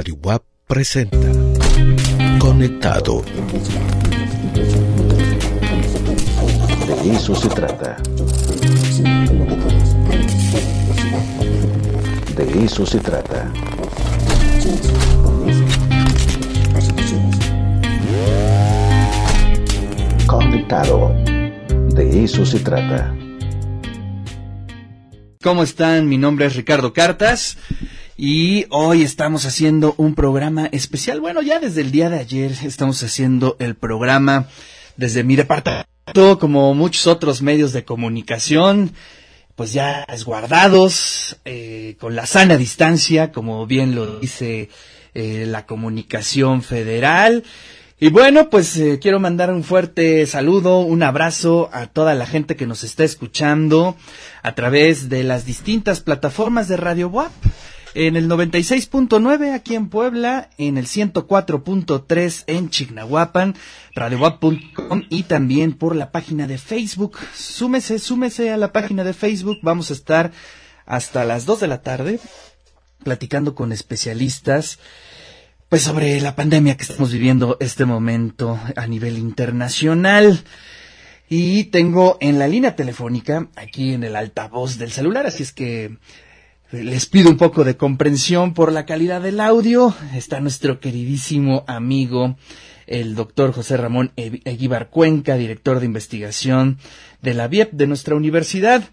Radio WAP presenta Conectado. De eso se trata. De eso se trata. Conectado. De eso se trata. ¿Cómo están? Mi nombre es Ricardo Cartas y hoy estamos haciendo un programa especial. Bueno, ya desde el día de ayer estamos haciendo el programa desde mi departamento, como muchos otros medios de comunicación, pues ya resguardados, eh, con la sana distancia, como bien lo dice eh, la comunicación federal. Y bueno, pues eh, quiero mandar un fuerte saludo, un abrazo a toda la gente que nos está escuchando a través de las distintas plataformas de Radio WAP. En el 96.9 aquí en Puebla, en el 104.3 en Chignahuapan, radiowap.com y también por la página de Facebook. Súmese, súmese a la página de Facebook. Vamos a estar hasta las 2 de la tarde platicando con especialistas pues sobre la pandemia que estamos viviendo este momento a nivel internacional. Y tengo en la línea telefónica, aquí en el altavoz del celular, así es que les pido un poco de comprensión por la calidad del audio. Está nuestro queridísimo amigo, el doctor José Ramón Eguíbar Cuenca, director de investigación de la VIEP de nuestra universidad.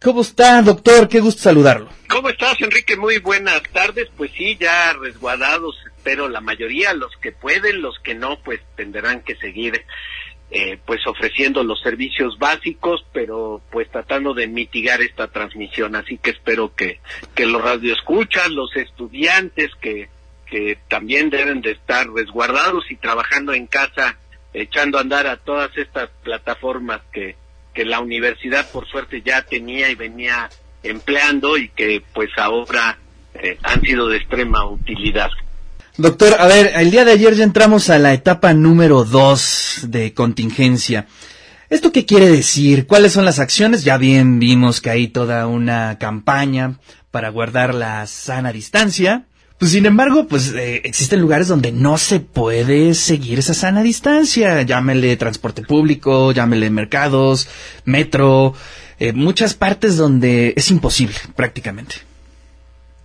¿Cómo está, doctor? Qué gusto saludarlo. ¿Cómo estás, Enrique? Muy buenas tardes. Pues sí, ya resguardados, pero la mayoría, los que pueden, los que no, pues tendrán que seguir eh, pues ofreciendo los servicios básicos, pero pues tratando de mitigar esta transmisión. Así que espero que, que los radioescuchas, los estudiantes que, que también deben de estar resguardados y trabajando en casa, echando a andar a todas estas plataformas que, que la universidad por suerte ya tenía y venía empleando y que pues ahora eh, han sido de extrema utilidad. Doctor, a ver, el día de ayer ya entramos a la etapa número dos de contingencia. ¿Esto qué quiere decir? ¿Cuáles son las acciones? Ya bien vimos que hay toda una campaña para guardar la sana distancia. Pues sin embargo, pues eh, existen lugares donde no se puede seguir esa sana distancia. Llámele transporte público, llámele mercados, metro, eh, muchas partes donde es imposible prácticamente.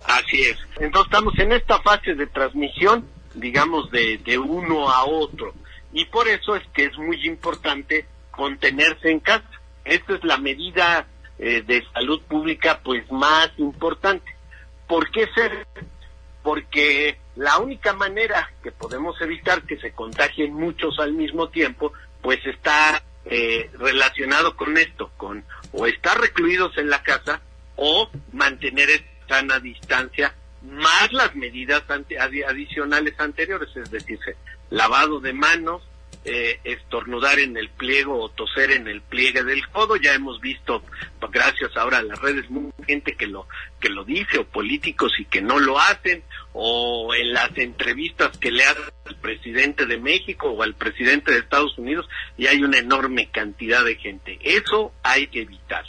Así es. Entonces estamos en esta fase de transmisión, digamos, de, de uno a otro. Y por eso es que es muy importante contenerse en casa. Esta es la medida eh, de salud pública pues más importante. ¿Por qué ser? porque la única manera que podemos evitar que se contagien muchos al mismo tiempo, pues está eh, relacionado con esto, con o estar recluidos en la casa o mantener sana distancia más las medidas adicionales anteriores, es decir, lavado de manos, eh, estornudar en el pliego o toser en el pliegue del codo. Ya hemos visto, gracias ahora a las redes, mucha gente que lo que lo dice o políticos y que no lo hacen o en las entrevistas que le hacen al presidente de México o al presidente de Estados Unidos y hay una enorme cantidad de gente. Eso hay que evitar.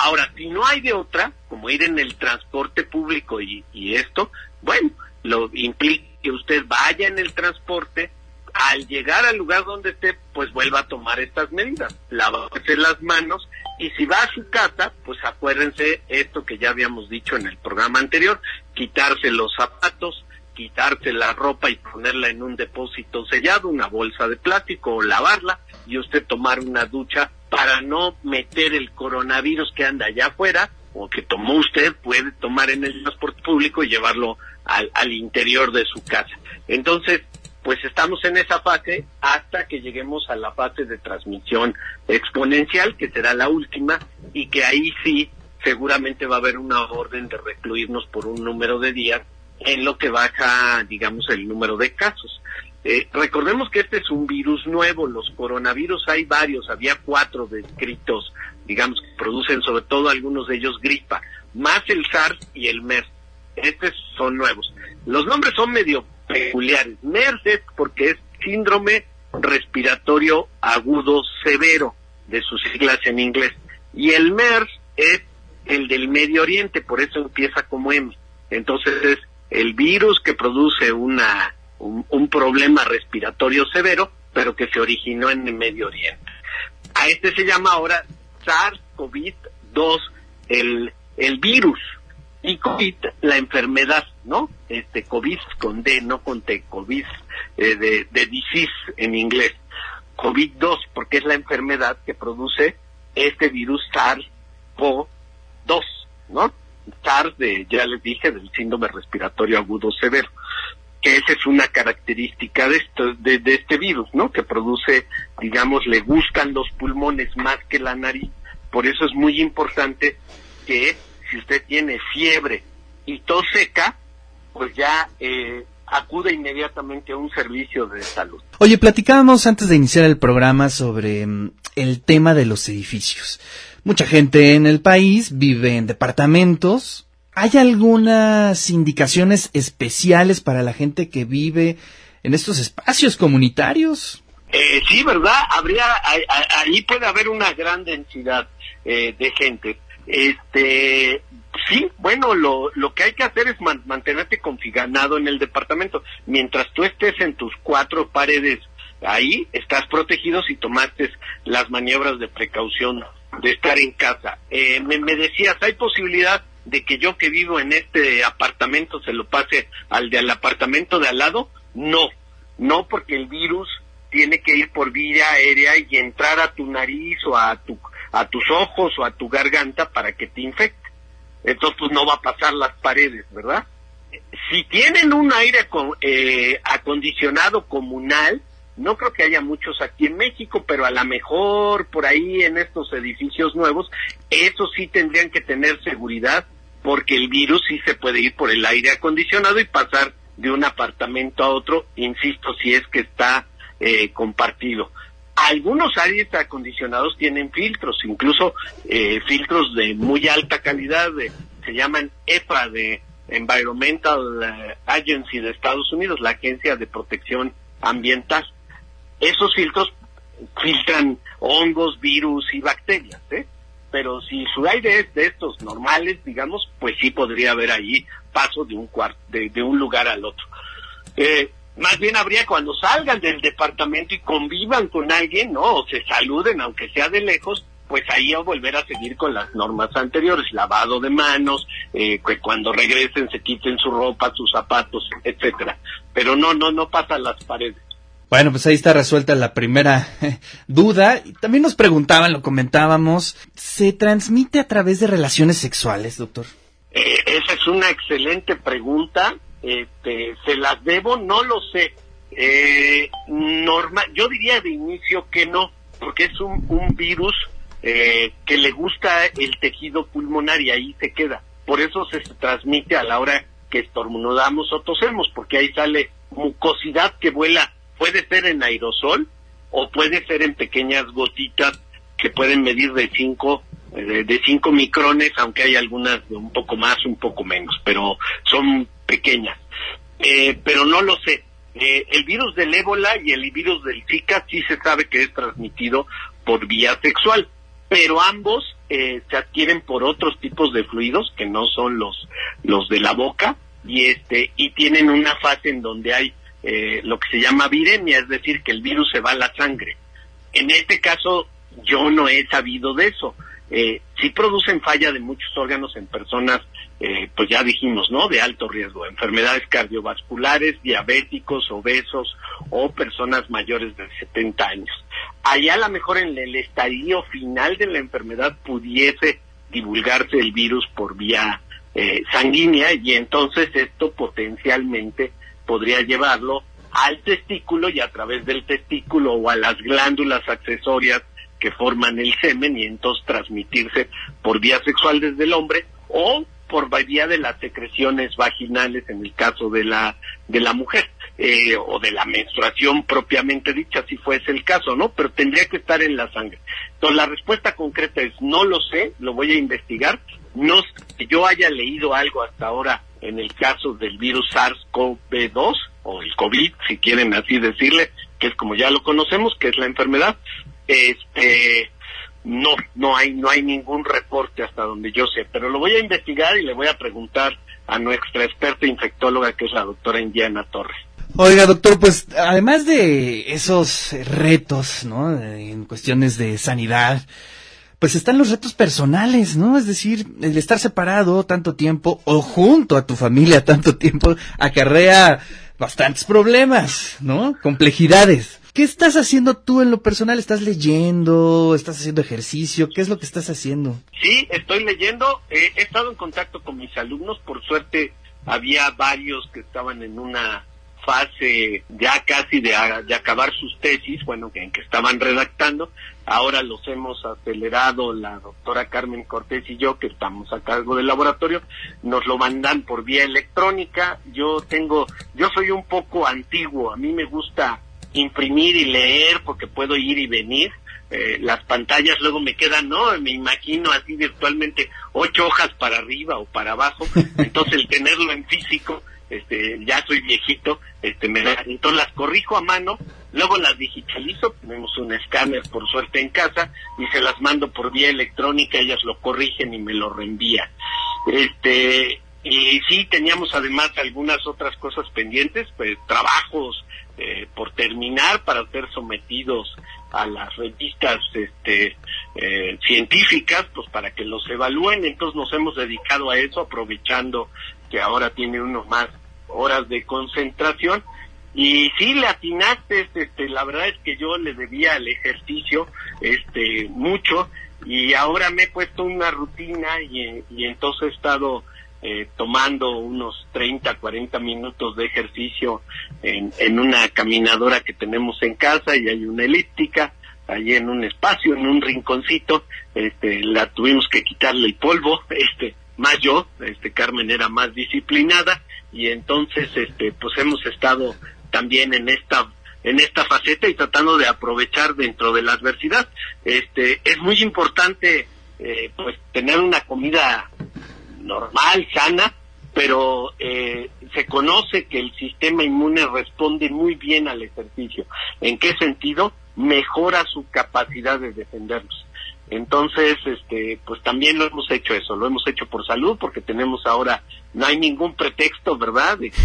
Ahora, si no hay de otra, como ir en el transporte público y, esto, bueno, lo implica que usted vaya en el transporte, al llegar al lugar donde esté, pues vuelva a tomar estas medidas, lavarse las manos y si va a su casa, pues acuérdense esto que ya habíamos dicho en el programa anterior, quitarse los zapatos, quitarse la ropa y ponerla en un depósito sellado, una bolsa de plástico o lavarla y usted tomar una ducha para no meter el coronavirus que anda allá afuera o que tomó usted, puede tomar en el transporte público y llevarlo al, al interior de su casa. Entonces, pues estamos en esa fase hasta que lleguemos a la fase de transmisión exponencial, que será la última, y que ahí sí seguramente va a haber una orden de recluirnos por un número de días en lo que baja, digamos, el número de casos. Eh, recordemos que este es un virus nuevo, los coronavirus hay varios, había cuatro descritos, digamos, que producen sobre todo algunos de ellos gripa, más el SARS y el MERS. Estos son nuevos. Los nombres son medio peculiares. MERS es porque es síndrome respiratorio agudo severo, de sus siglas en inglés. Y el MERS es el del Medio Oriente, por eso empieza como M. Entonces es el virus que produce una, un, un problema respiratorio severo, pero que se originó en el Medio Oriente. A este se llama ahora SARS-CoV-2, el, el virus, y COVID, la enfermedad, ¿no? Este COVID con D, no con T, COVID, eh, de, de disease en inglés. COVID-2, porque es la enfermedad que produce este virus SARS-CoV-2, ¿no? SARS, de, ya les dije, del síndrome respiratorio agudo severo, que esa es una característica de, esto, de, de este virus, ¿no? Que produce, digamos, le gustan los pulmones más que la nariz. Por eso es muy importante que si usted tiene fiebre y tos seca, pues ya eh, acude inmediatamente a un servicio de salud. Oye, platicábamos antes de iniciar el programa sobre mm, el tema de los edificios. Mucha gente en el país vive en departamentos. ¿Hay algunas indicaciones especiales para la gente que vive en estos espacios comunitarios? Eh, sí, ¿verdad? Habría, ahí puede haber una gran densidad eh, de gente. Este, sí, bueno, lo, lo que hay que hacer es man- mantenerte confinado en el departamento. Mientras tú estés en tus cuatro paredes ahí, estás protegido si tomaste las maniobras de precaución de estar en casa. Eh, me, decías, ¿hay posibilidad de que yo que vivo en este apartamento se lo pase al del apartamento de al lado? No, no porque el virus tiene que ir por vía aérea y entrar a tu nariz o a tu a tus ojos o a tu garganta para que te infecte. Entonces, pues no va a pasar las paredes, ¿verdad? Si tienen un aire eh, acondicionado comunal, no creo que haya muchos aquí en México, pero a lo mejor por ahí en estos edificios nuevos, eso sí tendrían que tener seguridad, porque el virus sí se puede ir por el aire acondicionado y pasar de un apartamento a otro, insisto, si es que está eh, compartido. Algunos aires acondicionados tienen filtros, incluso eh, filtros de muy alta calidad, de, se llaman EPA, de Environmental eh, Agency de Estados Unidos, la Agencia de Protección Ambiental. Esos filtros filtran hongos, virus y bacterias, ¿eh? Pero si su aire es de estos normales, digamos, pues sí podría haber ahí paso de un de, de un lugar al otro. Eh, más bien habría cuando salgan del departamento y convivan con alguien, ¿no? O se saluden, aunque sea de lejos, pues ahí a volver a seguir con las normas anteriores, lavado de manos, eh, que cuando regresen se quiten su ropa, sus zapatos, etcétera. Pero no, no, no pasan las paredes. Bueno, pues ahí está resuelta la primera duda. Y también nos preguntaban, lo comentábamos, ¿se transmite a través de relaciones sexuales, doctor? Eh, esa es una excelente pregunta. Este, se las debo, no lo sé. Eh, norma, yo diría de inicio que no, porque es un, un virus eh, que le gusta el tejido pulmonar y ahí se queda. Por eso se transmite a la hora que estornudamos o tosemos, porque ahí sale mucosidad que vuela. Puede ser en aerosol o puede ser en pequeñas gotitas que pueden medir de 5 de, de cinco micrones, aunque hay algunas de un poco más, un poco menos, pero son pequeñas. Eh, pero no lo sé. Eh, el virus del ébola y el virus del Zika sí se sabe que es transmitido por vía sexual, pero ambos eh, se adquieren por otros tipos de fluidos que no son los los de la boca y este y tienen una fase en donde hay eh, lo que se llama viremia, es decir, que el virus se va a la sangre. En este caso yo no he sabido de eso. Eh, sí producen falla de muchos órganos en personas, eh, pues ya dijimos, ¿no? De alto riesgo, enfermedades cardiovasculares, diabéticos, obesos o personas mayores de 70 años. Allá a lo mejor en el estadio final de la enfermedad pudiese divulgarse el virus por vía eh, sanguínea y entonces esto potencialmente podría llevarlo al testículo y a través del testículo o a las glándulas accesorias que forman el semen y entonces transmitirse por vía sexual desde el hombre o por vía de las secreciones vaginales en el caso de la de la mujer eh, o de la menstruación propiamente dicha si fuese el caso no pero tendría que estar en la sangre. Entonces la respuesta concreta es no lo sé lo voy a investigar. No que yo haya leído algo hasta ahora en el caso del virus SARS-CoV-2 o el COVID si quieren así decirle que es como ya lo conocemos que es la enfermedad este no no hay no hay ningún reporte hasta donde yo sé pero lo voy a investigar y le voy a preguntar a nuestra experta infectóloga que es la doctora Indiana Torres. Oiga, doctor, pues además de esos retos, ¿no? En cuestiones de sanidad, pues están los retos personales, ¿no? Es decir, el estar separado tanto tiempo o junto a tu familia tanto tiempo acarrea bastantes problemas, ¿no? Complejidades. ¿Qué estás haciendo tú en lo personal? ¿Estás leyendo? ¿Estás haciendo ejercicio? ¿Qué es lo que estás haciendo? Sí, estoy leyendo. he estado en contacto con mis alumnos. Por suerte, había varios que estaban en una fase ya casi de, de acabar sus tesis, bueno, en que estaban redactando. Ahora los hemos acelerado la doctora Carmen Cortés y yo, que estamos a cargo del laboratorio, nos lo mandan por vía electrónica. Yo tengo, yo soy un poco antiguo, a mí me gusta imprimir y leer porque puedo ir y venir. Eh, las pantallas luego me quedan, ¿no? Me imagino así virtualmente ocho hojas para arriba o para abajo. Entonces el tenerlo en físico este, ya soy viejito, este, me entonces las corrijo a mano, luego las digitalizo, tenemos un escáner por suerte en casa y se las mando por vía electrónica, ellas lo corrigen y me lo reenvían. Este, y sí teníamos además algunas otras cosas pendientes, pues trabajos eh, por terminar para ser sometidos a las revistas este, eh, científicas, pues para que los evalúen. Entonces nos hemos dedicado a eso, aprovechando que ahora tiene uno más horas de concentración. Y sí, le atinaste, este, la verdad es que yo le debía al ejercicio este, mucho y ahora me he puesto una rutina y, y entonces he estado eh, tomando unos 30, 40 minutos de ejercicio en, en una caminadora que tenemos en casa y hay una elíptica allí en un espacio, en un rinconcito, este, la tuvimos que quitarle el polvo, este, más yo, este Carmen era más disciplinada y entonces este pues hemos estado también en esta en esta faceta y tratando de aprovechar dentro de la adversidad. Este es muy importante eh, pues tener una comida normal, sana, pero eh, se conoce que el sistema inmune responde muy bien al ejercicio. ¿En qué sentido? Mejora su capacidad de defendernos. Entonces, este, pues también lo hemos hecho eso, lo hemos hecho por salud, porque tenemos ahora, no hay ningún pretexto, ¿verdad?, de que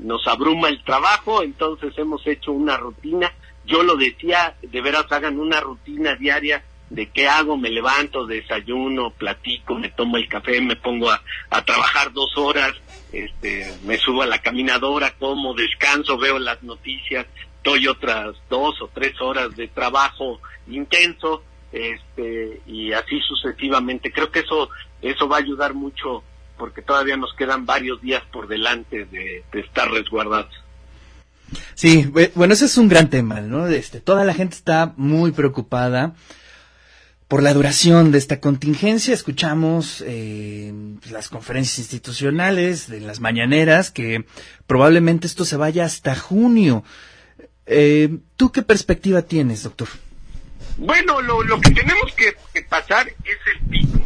nos abruma el trabajo, entonces hemos hecho una rutina. Yo lo decía, de veras hagan una rutina diaria de qué hago, me levanto, desayuno, platico, me tomo el café, me pongo a, a trabajar dos horas, este, me subo a la caminadora, como, descanso, veo las noticias, doy otras dos o tres horas de trabajo intenso, este y así sucesivamente. Creo que eso eso va a ayudar mucho porque todavía nos quedan varios días por delante de, estar resguardados. Sí, bueno, ese es un gran tema, ¿no? Este, toda la gente está muy preocupada por la duración de esta contingencia. Escuchamos eh, las conferencias institucionales de las mañaneras que probablemente esto se vaya hasta junio. Eh, ¿Tú qué perspectiva tienes, doctor? Bueno, lo, lo que tenemos que, pasar es el pico.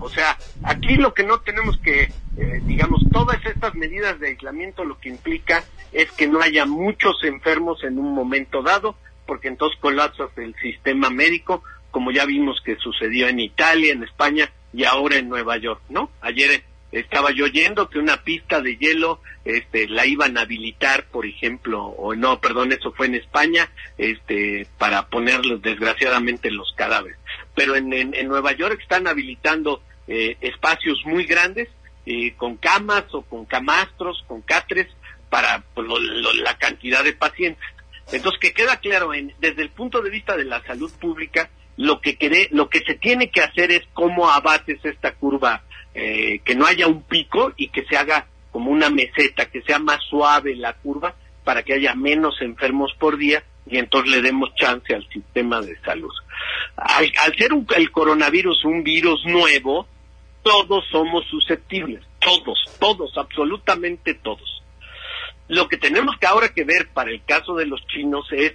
O sea, aquí lo que no tenemos que, eh, digamos, todas estas medidas de aislamiento lo que implica es que no haya muchos enfermos en un momento dado, porque entonces colapsas el sistema médico, como ya vimos que sucedió en Italia, en España y ahora en Nueva York, ¿no? Ayer estaba yo oyendo que una pista de hielo este la iban a habilitar por ejemplo o no perdón eso fue en España este para ponerlos desgraciadamente los cadáveres pero en, en, Nueva York están habilitando eh, espacios muy grandes eh, con camas o con camastros con catres para pues, la cantidad de pacientes entonces que queda claro en, desde el punto de vista de la salud pública lo que quede, lo que se tiene que hacer es cómo abates esta curva eh, que no haya un pico y que se haga como una meseta, que sea más suave la curva para que haya menos enfermos por día y entonces le demos chance al sistema de salud. Al, ser el coronavirus un virus nuevo, todos somos susceptibles, todos, todos, absolutamente todos. Lo que tenemos que ahora que ver para el caso de los chinos es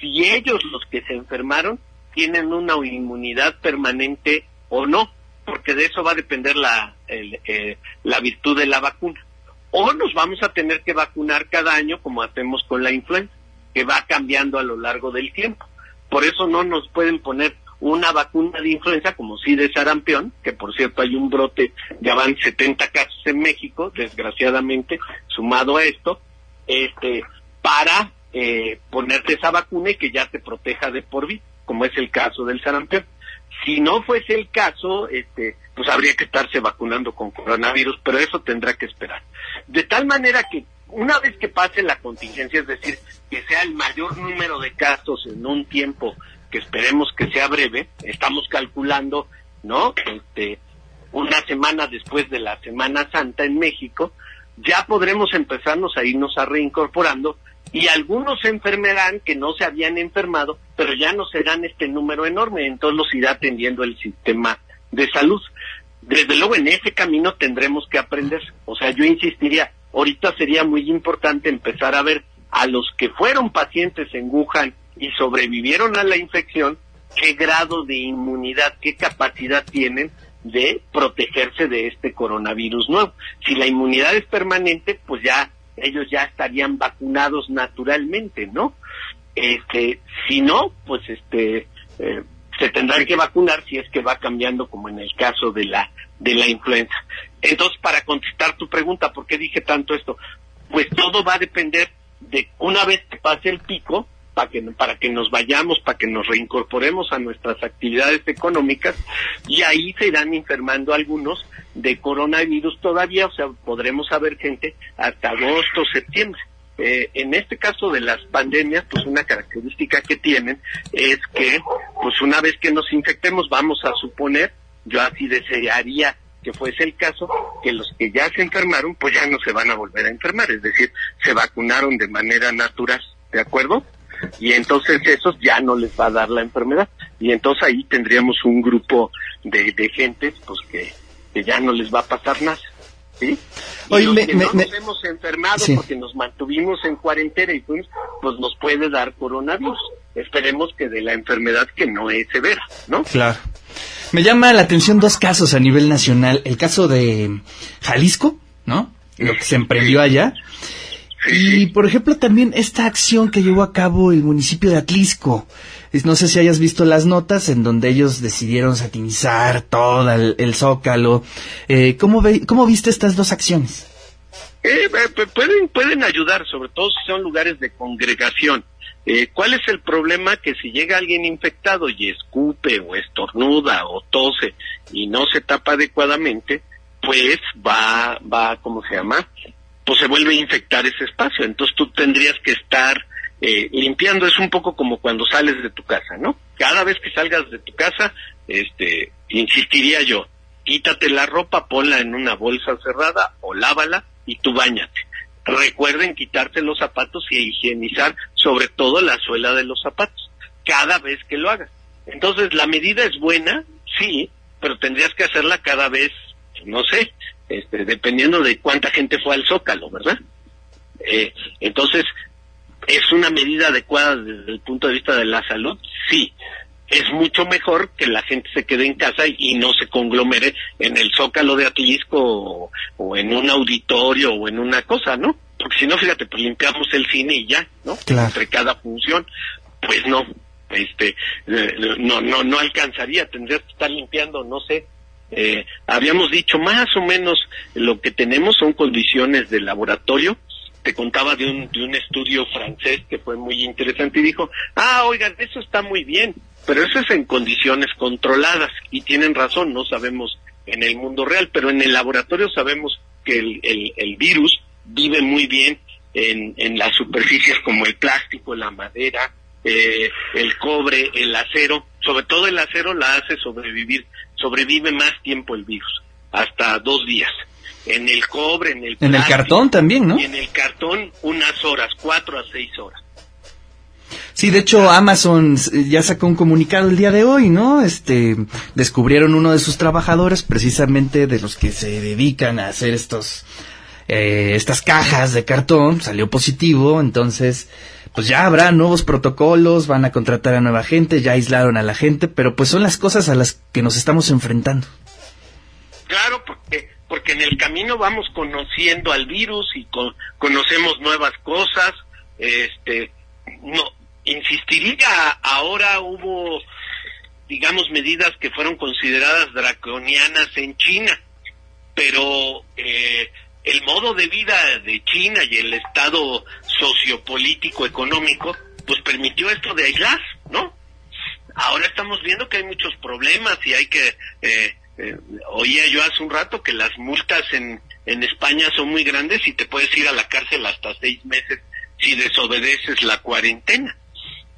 si ellos los que se enfermaron tienen una inmunidad permanente o no porque de eso va a depender la, eh, la virtud de la vacuna. O nos vamos a tener que vacunar cada año como hacemos con la influenza, que va cambiando a lo largo del tiempo. Por eso no nos pueden poner una vacuna de influenza, como sí de sarampión, que por cierto hay un brote, ya van 70 casos en México, desgraciadamente, sumado a esto, este, para eh, ponerte esa vacuna y que ya te proteja de por vida, como es el caso del sarampión. Si no fuese el caso, este, pues habría que estarse vacunando con coronavirus, pero eso tendrá que esperar. De tal manera que una vez que pase la contingencia, es decir, que sea el mayor número de casos en un tiempo que esperemos que sea breve, estamos calculando, ¿no? Este, una semana después de la Semana Santa en México, ya podremos empezarnos a irnos a reincorporando y algunos se enfermarán que no se habían enfermado, pero ya no serán este número enorme, entonces los irá atendiendo el sistema de salud. Desde luego en ese camino tendremos que aprender, o sea, yo insistiría, ahorita sería muy importante empezar a ver a los que fueron pacientes en Wuhan y sobrevivieron a la infección, qué grado de inmunidad, qué capacidad tienen de protegerse de este coronavirus nuevo. Si la inmunidad es permanente, pues ya ellos ya estarían vacunados naturalmente, ¿no? Este, si no, pues este eh, se tendrán que vacunar si es que va cambiando como en el caso de la de la influenza. Entonces, para contestar tu pregunta, ¿por qué dije tanto esto? Pues todo va a depender de una vez que pase el pico, para que, para que nos vayamos, para que nos reincorporemos a nuestras actividades económicas y ahí se irán enfermando algunos de coronavirus todavía, o sea, podremos saber gente hasta agosto, septiembre. Eh, en este caso de las pandemias, pues una característica que tienen es que, pues una vez que nos infectemos, vamos a suponer, yo así desearía que fuese el caso, que los que ya se enfermaron, pues ya no se van a volver a enfermar, es decir, se vacunaron de manera natural, ¿de acuerdo? Y entonces esos ya no les va a dar la enfermedad. Y entonces ahí tendríamos un grupo de, de gente pues que, ya no les va a pasar nada ¿sí? Y los que no nos hemos enfermado porque nos mantuvimos en cuarentena y pues, pues nos puede dar coronavirus. Esperemos que de la enfermedad que no es severa ¿no? claro. Me llama la atención dos casos a nivel nacional. El caso de Jalisco ¿no? lo que se emprendió allá y, por ejemplo, también esta acción que llevó a cabo el municipio de Atlisco. No sé si hayas visto las notas en donde ellos decidieron satinizar todo el, zócalo. Eh, ¿cómo, ¿Cómo viste estas dos acciones? Eh, pueden, pueden ayudar, sobre todo si son lugares de congregación. Eh, ¿Cuál es el problema? Que si llega alguien infectado y escupe o estornuda o tose y no se tapa adecuadamente, pues va, va, ¿cómo se llama? Pues se vuelve a infectar ese espacio. Entonces tú tendrías que estar eh, limpiando. Es un poco como cuando sales de tu casa, ¿no? Cada vez que salgas de tu casa, este, insistiría yo, quítate la ropa, ponla en una bolsa cerrada o lávala y tú bañate. Recuerden quitarte los zapatos y higienizar sobre todo la suela de los zapatos cada vez que lo hagas. Entonces la medida es buena, sí, pero tendrías que hacerla cada vez, no sé, este, dependiendo de cuánta gente fue al Zócalo, ¿verdad? Eh, entonces, ¿es una medida adecuada desde el punto de vista de la salud? Sí. Es mucho mejor que la gente se quede en casa y, no se conglomere en el Zócalo de Atlisco o, en un auditorio o en una cosa, ¿no? Porque si no, fíjate, pues limpiamos el cine y ya, ¿no? Entre cada función. Pues no, este, eh, no, no, no alcanzaría, tendrías que estar limpiando, no sé, eh, habíamos dicho más o menos lo que tenemos son condiciones de laboratorio. Te contaba de un, de un estudio francés que fue muy interesante y dijo, ah, oigan, eso está muy bien, pero eso es en condiciones controladas y tienen razón, no sabemos en el mundo real, pero en el laboratorio sabemos que el, el, el virus vive muy bien en, en las superficies como el plástico, la madera, eh, el cobre, el acero, sobre todo el acero la hace sobrevivir sobrevive más tiempo el virus, hasta dos días. En el cobre, en el En el cartón también, ¿no? Y en el cartón unas horas, cuatro a seis horas. Sí, de hecho Amazon ya sacó un comunicado el día de hoy, ¿no? Este, descubrieron uno de sus trabajadores, precisamente de los que se dedican a hacer estos, eh, estas cajas de cartón, salió positivo, entonces, pues ya habrá nuevos protocolos, van a contratar a nueva gente, ya aislaron a la gente, pero pues son las cosas a las que nos estamos enfrentando. Claro, porque, porque en el camino vamos conociendo al virus y conocemos nuevas cosas, este, no, insistiría, ahora hubo digamos, medidas que fueron consideradas draconianas en China, pero eh, el modo de vida de China y el estado sociopolítico económico, pues permitió esto de aislar, ¿no? Ahora estamos viendo que hay muchos problemas y hay que, eh, eh, oía yo hace un rato que las multas en, en España son muy grandes y te puedes ir a la cárcel hasta seis meses si desobedeces la cuarentena.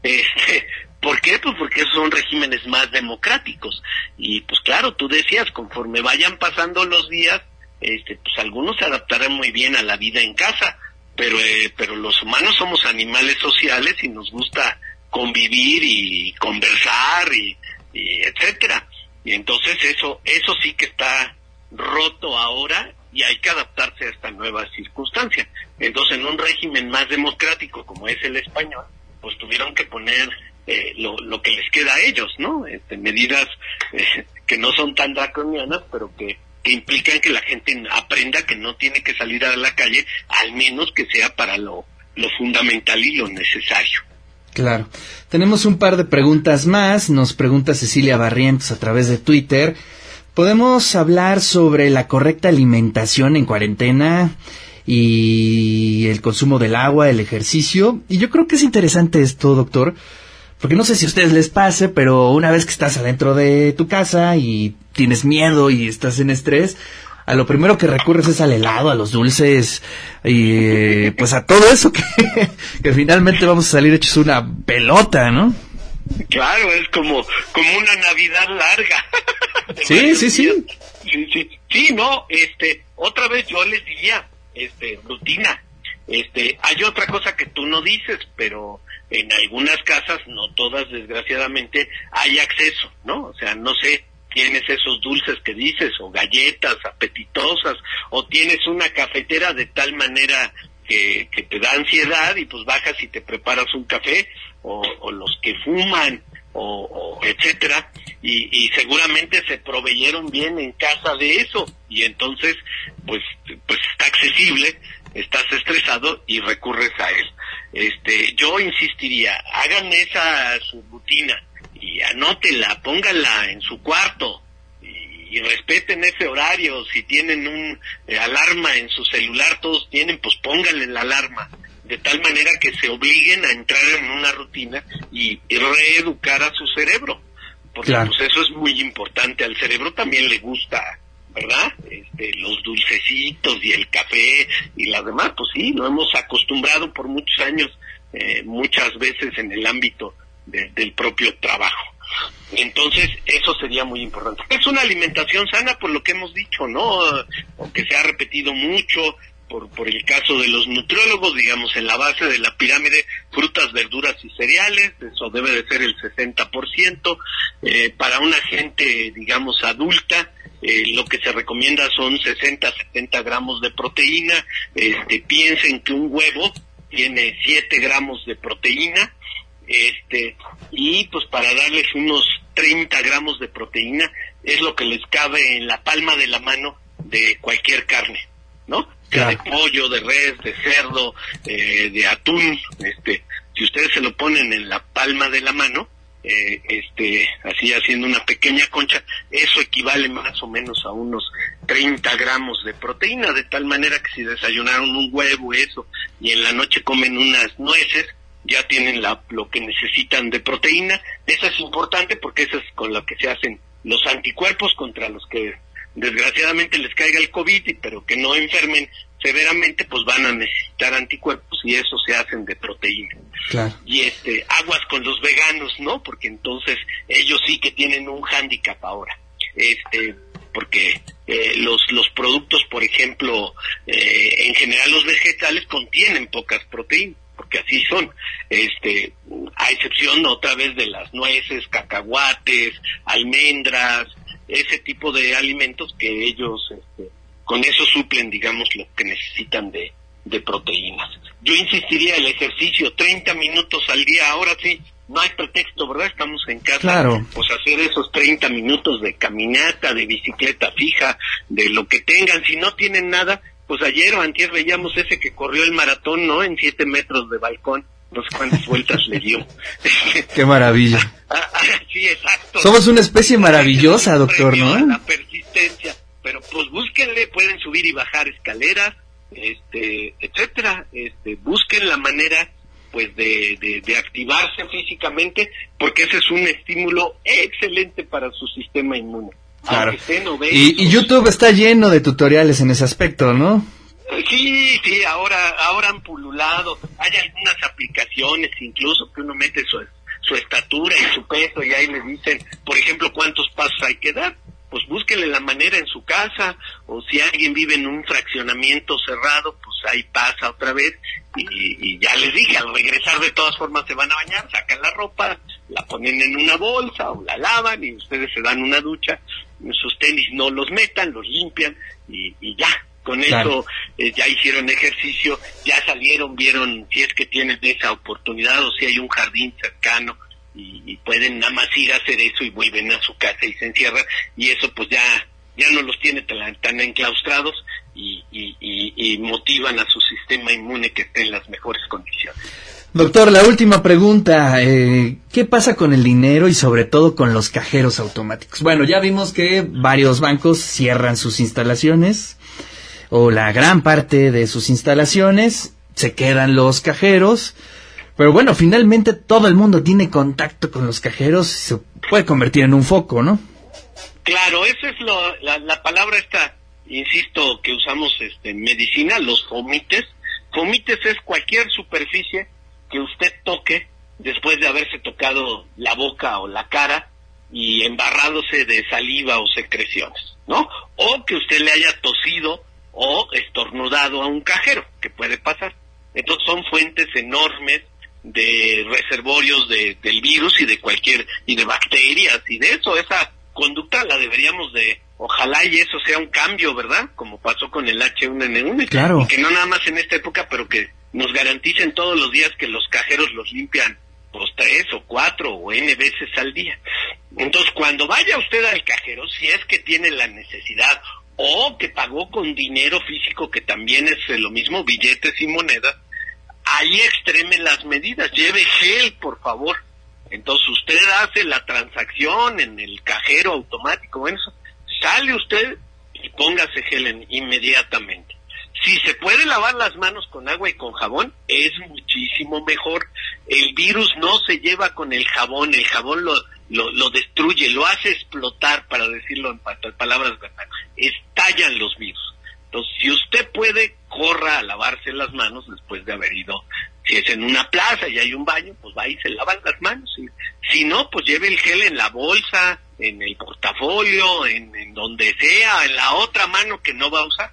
Este, ¿Por qué? Pues porque son regímenes más democráticos. Y pues claro, tú decías, conforme vayan pasando los días, este, pues algunos se adaptarán muy bien a la vida en casa, pero, eh, pero los humanos somos animales sociales y nos gusta convivir y conversar y, y etcétera. Y entonces eso, eso sí que está roto ahora y hay que adaptarse a esta nueva circunstancia. Entonces, en un régimen más democrático como es el español, pues tuvieron que poner eh, lo, lo, que les queda a ellos, ¿no? Este, medidas eh, que no son tan draconianas, pero que, que implican que la gente aprenda que no tiene que salir a la calle, al menos que sea para lo, lo fundamental y lo necesario. Claro. Tenemos un par de preguntas más. Nos pregunta Cecilia Barrientos a través de Twitter. ¿Podemos hablar sobre la correcta alimentación en cuarentena y el consumo del agua, el ejercicio? Y yo creo que es interesante esto, doctor, porque no sé si a ustedes les pase, pero una vez que estás adentro de tu casa y tienes miedo y estás en estrés, a lo primero que recurres es al helado, a los dulces y pues a todo eso que, que finalmente vamos a salir hechos una pelota, ¿no? Claro, es como, como una Navidad larga. sí, sí, sí. Sí, sí. Sí, no, este, otra vez yo les diría, este, rutina. Este, hay otra cosa que tú no dices, pero en algunas casas, no todas desgraciadamente, hay acceso, ¿no? O sea, no sé, tienes esos dulces que dices, o galletas apetitosas, o tienes una cafetera de tal manera que, te da ansiedad y pues bajas y te preparas un café, o, los que fuman, o, o etcétera, y, y, seguramente se proveyeron bien en casa de eso, y entonces, pues, pues está accesible, estás estresado y recurres a él. Este, yo insistiría, hagan esa su rutina, y anótela, pónganla en su cuarto y, y respeten ese horario. Si tienen un eh, alarma en su celular, todos tienen, pues pónganle la alarma de tal manera que se obliguen a entrar en una rutina y, y reeducar a su cerebro. Porque claro. pues eso es muy importante. Al cerebro también le gusta, ¿verdad? Este, los dulcecitos y el café y las demás, pues sí, lo hemos acostumbrado por muchos años, eh, muchas veces en el ámbito de, del propio trabajo. Entonces, eso sería muy importante. Es una alimentación sana por lo que hemos dicho, ¿no? Aunque se ha repetido mucho, por, por el caso de los nutriólogos, digamos, en la base de la pirámide, frutas, verduras y cereales, eso debe de ser el 60%. Eh, para una gente, digamos, adulta, eh, lo que se recomienda son 60, 70 gramos de proteína. Este, piensen que un huevo tiene 7 gramos de proteína, este y pues para darles unos 30 gramos de proteína es lo que les cabe en la palma de la mano de cualquier carne, ¿no? Sea de pollo, de res, de cerdo, eh, de atún, este, si ustedes se lo ponen en la palma de la mano, eh, este, así haciendo una pequeña concha, eso equivale más o menos a unos 30 gramos de proteína, de tal manera que si desayunaron un huevo, eso, y en la noche comen unas nueces, ya tienen la, lo que necesitan de proteína. Eso es importante porque eso es con lo que se hacen los anticuerpos contra los que desgraciadamente les caiga el COVID, pero que no enfermen severamente, pues van a necesitar anticuerpos y eso se hacen de proteína. Claro. Y este, aguas con los veganos, ¿no? Porque entonces ellos sí que tienen un hándicap ahora. Este, porque eh, los, los productos, por ejemplo, eh, en general los vegetales contienen pocas proteínas porque así son, este, a excepción otra vez de las nueces, cacahuates, almendras, ese tipo de alimentos que ellos este, con eso suplen, digamos, lo que necesitan de, de proteínas. Yo insistiría el ejercicio 30 minutos al día, ahora sí, no hay pretexto, ¿verdad? Estamos en casa, claro. pues hacer esos 30 minutos de caminata, de bicicleta fija, de lo que tengan, si no tienen nada, pues ayer o antier veíamos ese que corrió el maratón, ¿no? En siete metros de balcón. no sé cuántas vueltas le dio. Qué maravilla. Ah, ah, sí, exacto. Somos una especie maravillosa, doctor, ¿no? La persistencia. Pero pues búsquenle, pueden subir y bajar escaleras, este, etcétera. Este, busquen la manera pues de, de, de activarse físicamente, porque ese es un estímulo excelente para su sistema inmune. Claro. Y, y YouTube está lleno de tutoriales en ese aspecto, ¿no? Sí, sí, ahora, ahora han pululado. Hay algunas aplicaciones incluso que uno mete su, su estatura y su peso y ahí le dicen, por ejemplo, cuántos pasos hay que dar. Pues búsquenle la manera en su casa o si alguien vive en un fraccionamiento cerrado, pues ahí pasa otra vez y, y ya les dije, al regresar de todas formas se van a bañar, sacan la ropa, la ponen en una bolsa o la lavan y ustedes se dan una ducha, sus tenis no los metan, los limpian y, y ya, con Claro. eso eh, ya hicieron ejercicio, ya salieron, vieron si es que tienen esa oportunidad o si hay un jardín cercano y, pueden nada más ir a hacer eso y vuelven a su casa y se encierran y eso pues ya ya no los tiene tan, tan enclaustrados y- y motivan a su sistema inmune que esté en las mejores condiciones. Doctor, la última pregunta. eh, ¿Qué pasa con el dinero y sobre todo con los cajeros automáticos? Bueno, ya vimos que varios bancos cierran sus instalaciones o la gran parte de sus instalaciones, se quedan los cajeros. Pero bueno, finalmente todo el mundo tiene contacto con los cajeros y se puede convertir en un foco, ¿no? Claro, esa es lo- la, la palabra esta, insisto, que usamos este, en medicina, los fomites. Fomites es cualquier superficie que usted toque después de haberse tocado la boca o la cara y embarradose de saliva o secreciones, ¿no? O que usted le haya tosido o estornudado a un cajero, que puede pasar. Entonces son fuentes enormes de reservorios de, del virus y de cualquier, y de bacterias y de eso, esa conducta la deberíamos de, ojalá y eso sea un cambio, ¿verdad? Como pasó con el H1N1. Claro. Y que no nada más en esta época, pero que nos garanticen todos los días que los cajeros los limpian pues tres o cuatro o n veces al día. Entonces, cuando vaya usted al cajero, si es que tiene la necesidad o que pagó con dinero físico, que también es lo mismo, billetes y monedas, ahí extreme las medidas. Lleve gel, por favor. Entonces, usted hace la transacción en el cajero automático, bueno, eso, sale usted y póngase gel en- inmediatamente. Si se puede lavar las manos con agua y con jabón, es muchísimo mejor. El virus no se lleva con el jabón, el jabón lo, lo, lo destruye, lo hace explotar, para decirlo en pa- palabras verdad. Estallan los virus. Entonces, si usted puede, corra a lavarse las manos después de haber ido. Si es en una plaza y hay un baño, pues va y se lavan las manos. Y si no, pues lleve el gel en la bolsa, en el portafolio, en, en donde sea, en la otra mano que no va a usar.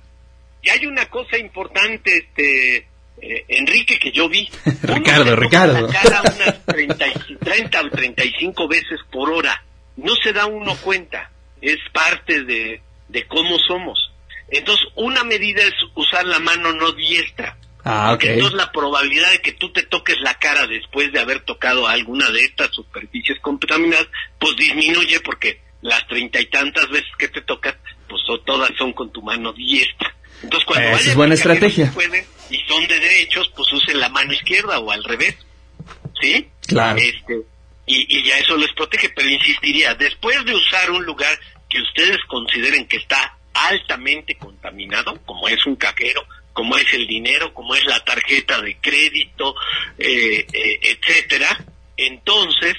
Y hay una cosa importante, este, eh, Enrique, que yo vi. Ricardo, Ricardo. La cara unas 30, y- 30 o 35 veces por hora. No se da uno cuenta. Es parte de, de cómo somos. Entonces, una medida es usar la mano no diestra. Ah, ok. Porque Entonces la probabilidad de que tú te toques la cara después de haber tocado alguna de estas superficies contaminadas, pues disminuye porque las treinta y tantas veces que te tocas, pues todas son con tu mano diestra. Entonces cuando Esa es buena estrategia. si puede, y son de derechos, pues usen la mano izquierda o al revés. ¿Sí? Claro. Este, y, y ya eso les protege, pero insistiría, después de usar un lugar que ustedes consideren que está altamente contaminado, como es un cajero, como es el dinero, como es la tarjeta de crédito, eh, eh, etcétera, entonces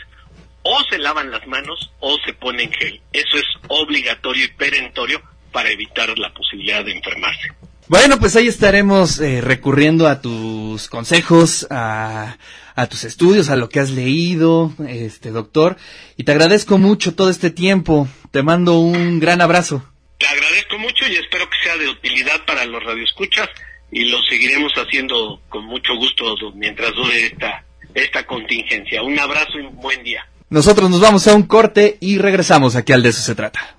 o se lavan las manos o se ponen gel. Eso es obligatorio y perentorio para evitar la posibilidad de enfermarse. Bueno, pues ahí estaremos eh, recurriendo a tus consejos, a, a tus estudios, a lo que has leído, este doctor, y te agradezco mucho todo este tiempo. Te mando un gran abrazo. Te agradezco mucho y espero que sea de utilidad para los radioescuchas y lo seguiremos haciendo con mucho gusto mientras dure esta, esta contingencia. Un abrazo y un buen día. Nosotros nos vamos a un corte y regresamos aquí al de eso se trata.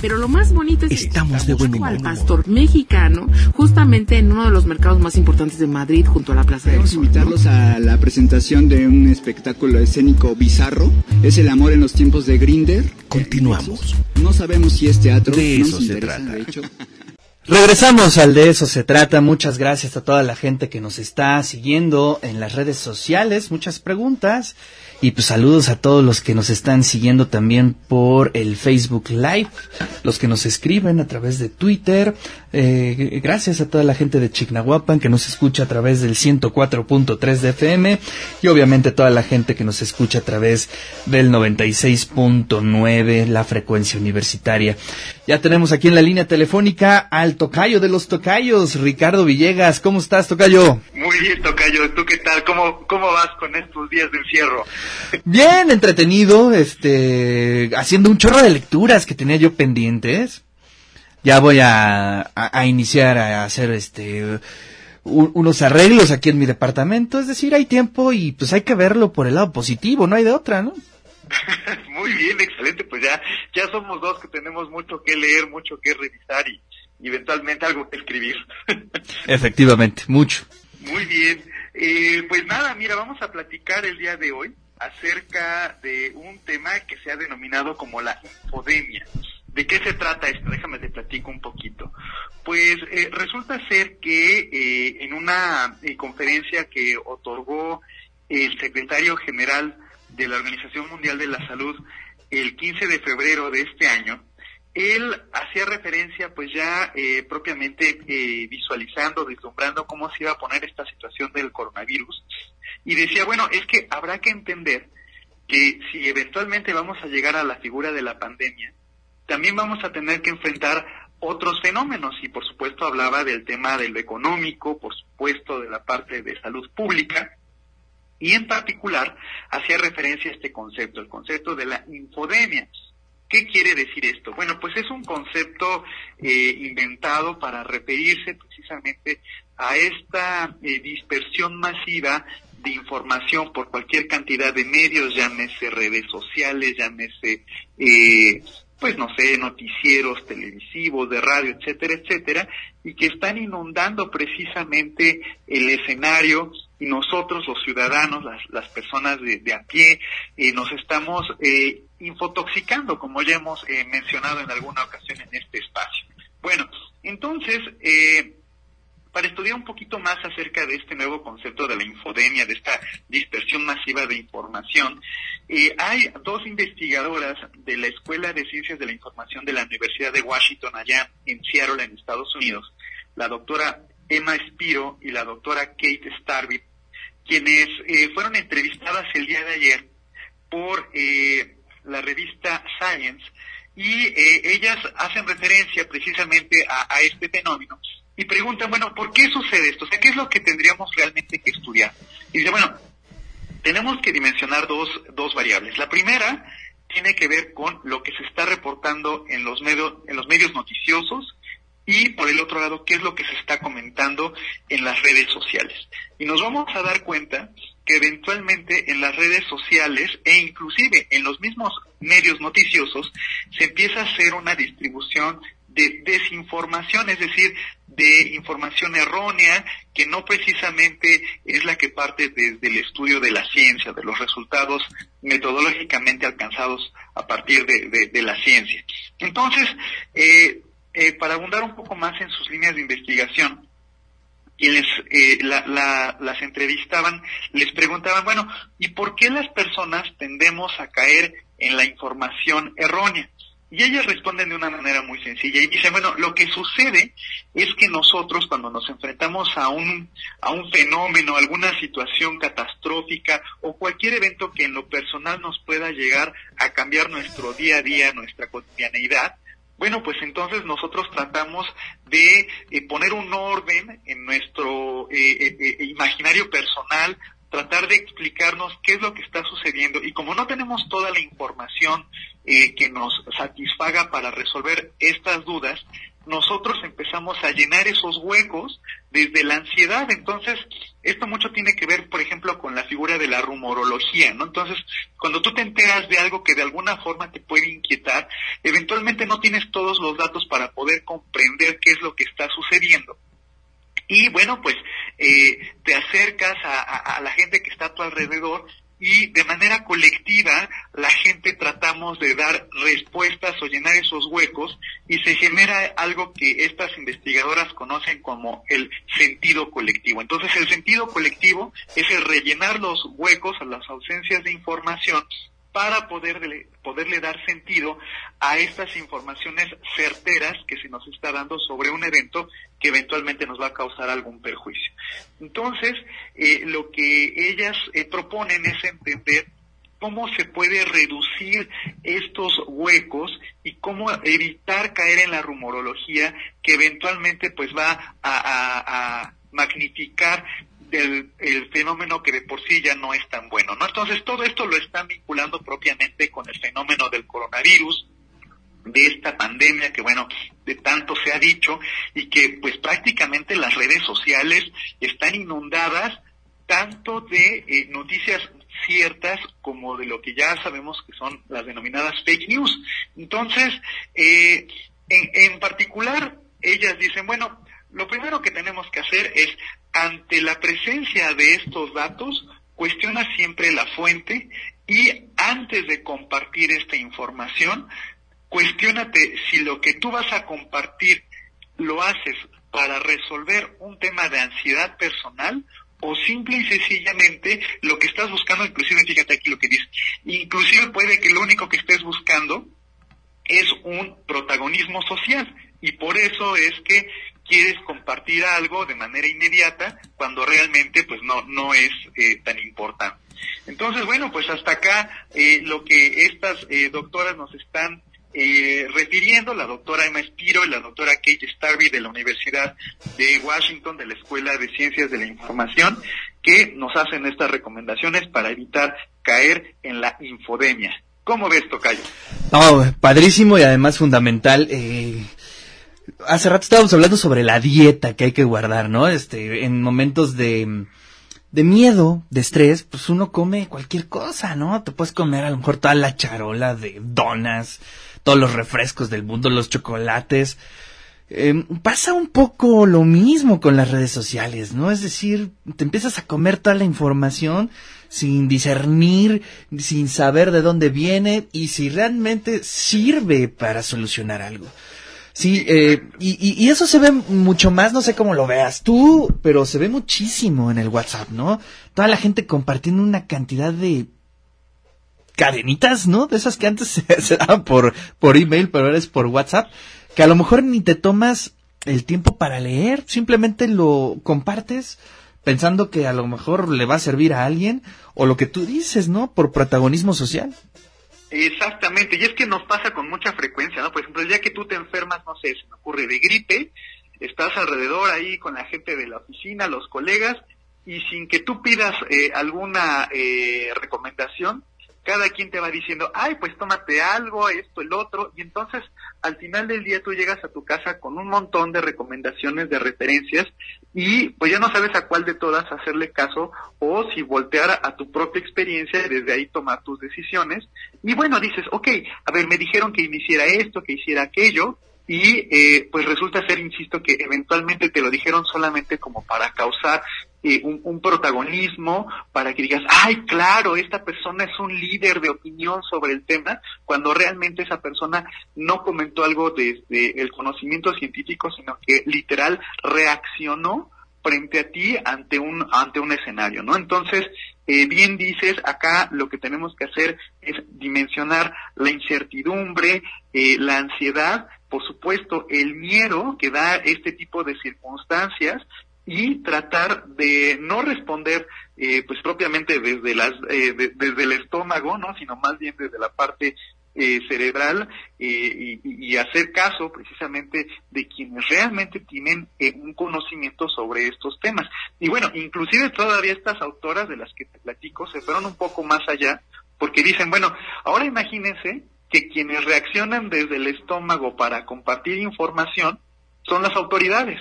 Pero lo más bonito es Estamos que de buen busco al humor. pastor mexicano justamente en uno de los mercados más importantes de Madrid junto a la Plaza del Queremos Sol. ¿no? invitarlos a la presentación de un espectáculo escénico bizarro. Es el amor en los tiempos de Grinder. Continuamos. No sabemos si es teatro. De no eso nos se interesa, trata. de hecho. Regresamos al de eso se trata. Muchas gracias a toda la gente que nos está siguiendo en las redes sociales. Muchas preguntas. Y pues saludos a todos los que nos están siguiendo también por el Facebook Live, los que nos escriben a través de Twitter. Eh, gracias a toda la gente de Chignahuapan que nos escucha a través del 104.3 de FM y obviamente toda la gente que nos escucha a través del 96.9, la frecuencia universitaria. Ya tenemos aquí en la línea telefónica al tocayo de los tocayos, Ricardo Villegas. ¿Cómo estás, tocayo? Muy bien, tocayo. ¿Tú qué tal? ¿Cómo, cómo vas con estos días de encierro? Bien, entretenido, este, haciendo un chorro de lecturas que tenía yo pendientes. Ya voy a, a, iniciar a hacer este, unos arreglos aquí en mi departamento. Es decir, hay tiempo y pues hay que verlo por el lado positivo, no hay de otra, ¿no? Muy bien, excelente. Pues ya, ya somos dos que tenemos mucho que leer, mucho que revisar y, eventualmente algo que escribir. Efectivamente, mucho. Muy bien. Eh, pues nada, mira, vamos a platicar el día de hoy acerca de un tema que se ha denominado como la infodemia. ¿De qué se trata esto? Déjame te platico un poquito. Pues eh, resulta ser que eh, en una conferencia que otorgó el secretario general de la Organización Mundial de la Salud el 15 de febrero de este año, él hacía referencia pues ya eh, propiamente eh, visualizando, vislumbrando cómo se iba a poner esta situación del coronavirus. Y decía, bueno, es que habrá que entender que si eventualmente vamos a llegar a la figura de la pandemia, también vamos a tener que enfrentar otros fenómenos y por supuesto hablaba del tema de lo económico, por supuesto de la parte de salud pública y en particular hacía referencia a este concepto, el concepto de la infodemia. ¿Qué quiere decir esto? Bueno, pues es un concepto eh, inventado para referirse precisamente a esta eh, dispersión masiva de información por cualquier cantidad de medios, llámese redes sociales, llámese, eh, pues no sé, noticieros televisivos, de radio, etcétera, etcétera, y que están inundando precisamente el escenario y nosotros los ciudadanos, las, las personas de, a pie, eh, nos estamos eh, infotoxicando, como ya hemos eh, mencionado en alguna ocasión en este espacio. Bueno, entonces, eh, para estudiar un poquito más acerca de este nuevo concepto de la infodemia, de esta dispersión masiva de información, hay dos investigadoras de la Escuela de Ciencias de la Información de la Universidad de Washington, allá en Seattle, en Estados Unidos, la doctora Emma Spiro y la doctora Kate Starby, quienes eh, fueron entrevistadas el día de ayer por eh, la revista Science y eh, ellas hacen referencia precisamente a, este fenómeno y preguntan, bueno, ¿por qué sucede esto? O sea, ¿qué es lo que tendríamos realmente que estudiar? Y dice, bueno, tenemos que dimensionar dos, dos variables. La primera tiene que ver con lo que se está reportando en los medios, en los medios noticiosos y por el otro lado, qué es lo que se está comentando en las redes sociales. Y nos vamos a dar cuenta que eventualmente en las redes sociales e inclusive en los mismos medios noticiosos se empieza a hacer una distribución de desinformación, es decir, de información errónea que no precisamente es la que parte desde el estudio de la ciencia, de los resultados metodológicamente alcanzados a partir de, la ciencia. Entonces, eh, eh, para abundar un poco más en sus líneas de investigación, quienes eh, las entrevistaban les preguntaban, bueno, ¿y por qué las personas tendemos a caer en la información errónea? Y ellas responden de una manera muy sencilla y dicen, bueno, lo que sucede es que nosotros cuando nos enfrentamos a un, a un fenómeno, alguna situación catastrófica o cualquier evento que en lo personal nos pueda llegar a cambiar nuestro día a día, nuestra cotidianeidad, bueno, pues entonces nosotros tratamos de eh, poner un orden en nuestro eh, eh, imaginario personal, tratar de explicarnos qué es lo que está sucediendo y como no tenemos toda la información que nos satisfaga para resolver estas dudas, nosotros empezamos a llenar esos huecos desde la ansiedad. Entonces, esto mucho tiene que ver, por ejemplo, con la figura de la rumorología, ¿no? Entonces, cuando tú te enteras de algo que de alguna forma te puede inquietar, eventualmente no tienes todos los datos para poder comprender qué es lo que está sucediendo. Y bueno, pues eh, te acercas a, la gente que está a tu alrededor y de manera colectiva la gente tratamos de dar respuestas o llenar esos huecos y se genera algo que estas investigadoras conocen como el sentido colectivo. Entonces el sentido colectivo es el rellenar los huecos a las ausencias de información para poderle, poderle dar sentido a estas informaciones certeras que se nos está dando sobre un evento que eventualmente nos va a causar algún perjuicio. Entonces, eh, lo que ellas eh, proponen es entender cómo se puede reducir estos huecos y cómo evitar caer en la rumorología que eventualmente pues va a, a magnificar del el fenómeno que de por sí ya no es tan bueno, ¿no? Entonces todo esto lo están vinculando propiamente con el fenómeno del coronavirus, de esta pandemia que bueno, de tanto se ha dicho y que pues prácticamente las redes sociales están inundadas tanto de eh, noticias ciertas como de lo que ya sabemos que son las denominadas fake news. Entonces, eh, en, en particular, ellas dicen, bueno, lo primero que tenemos que hacer es ante la presencia de estos datos, cuestiona siempre la fuente y antes de compartir esta información, cuestionate si lo que tú vas a compartir lo haces para resolver un tema de ansiedad personal o simple y sencillamente lo que estás buscando, inclusive fíjate aquí lo que dice, inclusive puede que lo único que estés buscando es un protagonismo social y por eso es que quieres compartir algo de manera inmediata cuando realmente pues no no es eh, tan importante. Entonces, bueno, pues hasta acá eh, lo que estas eh, doctoras nos están eh, refiriendo, la doctora Emma Espiro y la doctora Kate Starby de la Universidad de Washington, de la Escuela de Ciencias de la Información, que nos hacen estas recomendaciones para evitar caer en la infodemia. ¿Cómo ves, Tocayo? No, padrísimo y además fundamental. Eh, hace rato estábamos hablando sobre la dieta que hay que guardar, ¿no? Este, en momentos de, de miedo, de estrés, pues uno come cualquier cosa, ¿no? Te puedes comer a lo mejor toda la charola de donas, todos los refrescos del mundo, los chocolates. Eh, pasa un poco lo mismo con las redes sociales, ¿no? Es decir, te empiezas a comer toda la información sin discernir, sin saber de dónde viene y si realmente sirve para solucionar algo. Sí, eh, y, y, eso se ve mucho más, no sé cómo lo veas tú, pero se ve muchísimo en el WhatsApp, ¿no? Toda la gente compartiendo una cantidad de cadenitas, ¿no? De esas que antes se, se daban por, por email, pero ahora es por WhatsApp, que a lo mejor ni te tomas el tiempo para leer, simplemente lo compartes pensando que a lo mejor le va a servir a alguien, o lo que tú dices, ¿no? Por protagonismo social. Exactamente, y es que nos pasa con mucha frecuencia, ¿no? Por ejemplo, el día que tú te enfermas, no sé, se me ocurre de gripe, estás alrededor ahí con la gente de la oficina, los colegas, y sin que tú pidas eh, alguna eh, recomendación, cada quien te va diciendo, ay, pues tómate algo, esto, el otro, y entonces al final del día tú llegas a tu casa con un montón de recomendaciones, de referencias, y pues ya no sabes a cuál de todas hacerle caso o si voltear a tu propia experiencia y desde ahí tomar tus decisiones. Y bueno, dices, ok, a ver, me dijeron que hiciera esto, que hiciera aquello, y eh, pues resulta ser, insisto, que eventualmente te lo dijeron solamente como para causar eh, un, protagonismo, para que digas, ay, claro, esta persona es un líder de opinión sobre el tema, cuando realmente esa persona no comentó algo desde el conocimiento científico, sino que literal reaccionó frente a ti ante un ante un escenario, ¿no? Entonces, eh, bien dices, acá lo que tenemos que hacer es dimensionar la incertidumbre, eh, la ansiedad, por supuesto, el miedo que da este tipo de circunstancias y tratar de no responder eh, pues propiamente desde las eh, de, desde el estómago no sino más bien desde la parte eh, cerebral y, y, hacer caso precisamente de quienes realmente tienen un conocimiento sobre estos temas. Y bueno inclusive todavía estas autoras de las que te platico se fueron un poco más allá porque dicen bueno ahora imagínense que quienes reaccionan desde el estómago para compartir información son las autoridades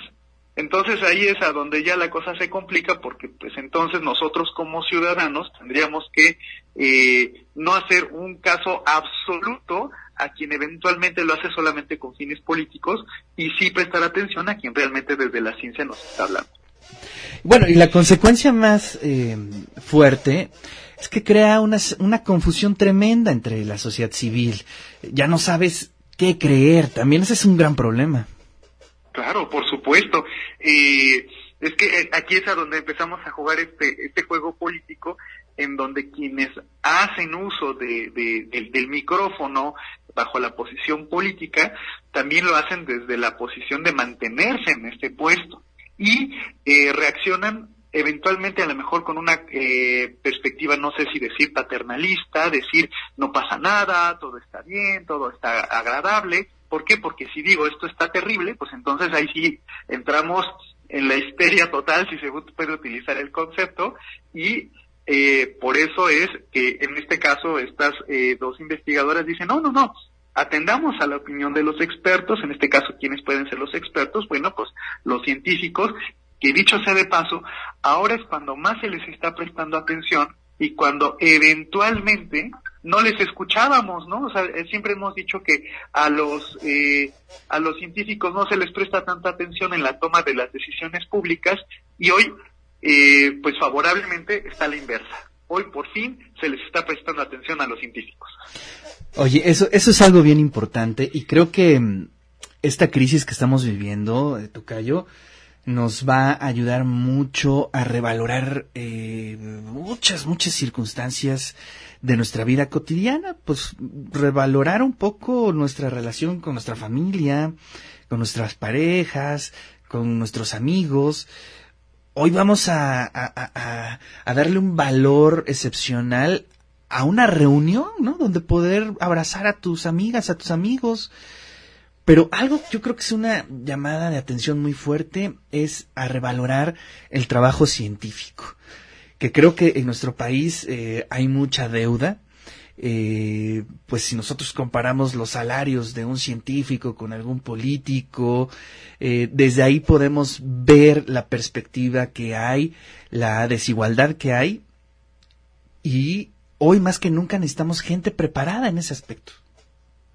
entonces ahí es a donde ya la cosa se complica porque pues entonces nosotros como ciudadanos tendríamos que eh, no hacer un caso absoluto a quien eventualmente lo hace solamente con fines políticos y sí prestar atención a quien realmente desde la ciencia nos está hablando. Bueno, y la consecuencia más eh, fuerte es que crea una, una confusión tremenda entre la sociedad civil. Ya no sabes qué creer, también ese es un gran problema. Claro, por supuesto. Eh, es que eh, aquí es a donde empezamos a jugar este, este juego político en donde quienes hacen uso de, del micrófono bajo la posición política también lo hacen desde la posición de mantenerse en este puesto y eh, reaccionan eventualmente a lo mejor con una eh, perspectiva, no sé si decir paternalista, decir no pasa nada, todo está bien, todo está agradable. ¿Por qué? Porque si digo esto está terrible, pues entonces ahí sí entramos en la histeria total, si se puede utilizar el concepto, y eh, por eso es que en este caso estas eh, dos investigadoras dicen, no, no, no, atendamos a la opinión de los expertos, en este caso, ¿quiénes pueden ser los expertos? Bueno, pues los científicos, que dicho sea de paso, ahora es cuando más se les está prestando atención y cuando eventualmente no les escuchábamos, ¿no? O sea, eh, siempre hemos dicho que a los eh, a los científicos no se les presta tanta atención en la toma de las decisiones públicas y hoy, eh, pues favorablemente está la inversa. Hoy por fin se les está prestando atención a los científicos. Oye, eso eso es algo bien importante y creo que mm, esta crisis que estamos viviendo, de Tocayo, nos va a ayudar mucho a revalorar eh, muchas, muchas circunstancias de nuestra vida cotidiana, pues revalorar un poco nuestra relación con nuestra familia, con nuestras parejas, con nuestros amigos. Hoy vamos a, a, a darle un valor excepcional a una reunión, ¿no? Donde poder abrazar a tus amigas, a tus amigos, pero algo que yo creo que es una llamada de atención muy fuerte es a revalorar el trabajo científico, que creo que en nuestro país eh, hay mucha deuda. Eh, pues si nosotros comparamos los salarios de un científico con algún político, eh, desde ahí podemos ver la perspectiva que hay, la desigualdad que hay, y hoy más que nunca necesitamos gente preparada en ese aspecto.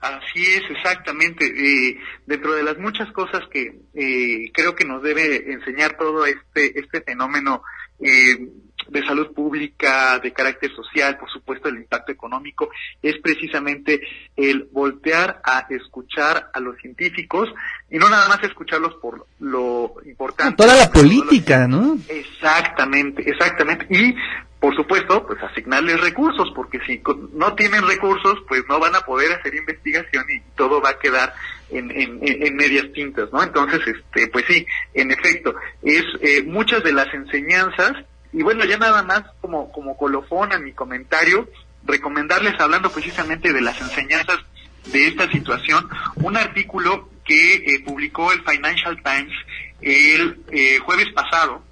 Así es, exactamente. Eh, dentro de las muchas cosas que eh, creo que nos debe enseñar todo este este fenómeno eh, de salud pública, de carácter social, por supuesto el impacto económico, es precisamente el voltear a escuchar a los científicos y no nada más escucharlos por lo importante. Toda la política, ¿no? Exactamente, exactamente. Y por supuesto, pues asignarles recursos, porque si no tienen recursos, pues no van a poder hacer investigación y todo va a quedar en, en, medias tintas, ¿no? Entonces, este, pues sí, en efecto, es eh, muchas de las enseñanzas, y bueno, ya nada más como, como colofón a mi comentario, recomendarles, hablando precisamente de las enseñanzas de esta situación, un artículo que eh, publicó el Financial Times el eh, jueves pasado,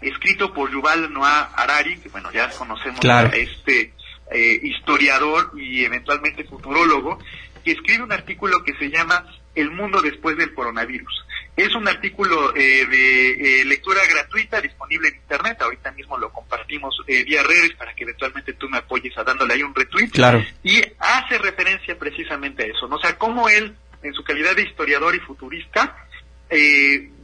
escrito por Yuval Noah Harari, que bueno, ya conocemos a este eh, historiador y eventualmente futurólogo, que escribe un artículo que se llama El mundo después del coronavirus. Es un artículo eh, de eh, lectura gratuita disponible en internet. Ahorita mismo lo compartimos vía redes para que eventualmente tú me apoyes a dándole ahí un retweet. Claro. Y hace referencia precisamente a eso, ¿no? O sea, cómo él, en su calidad de historiador y futurista,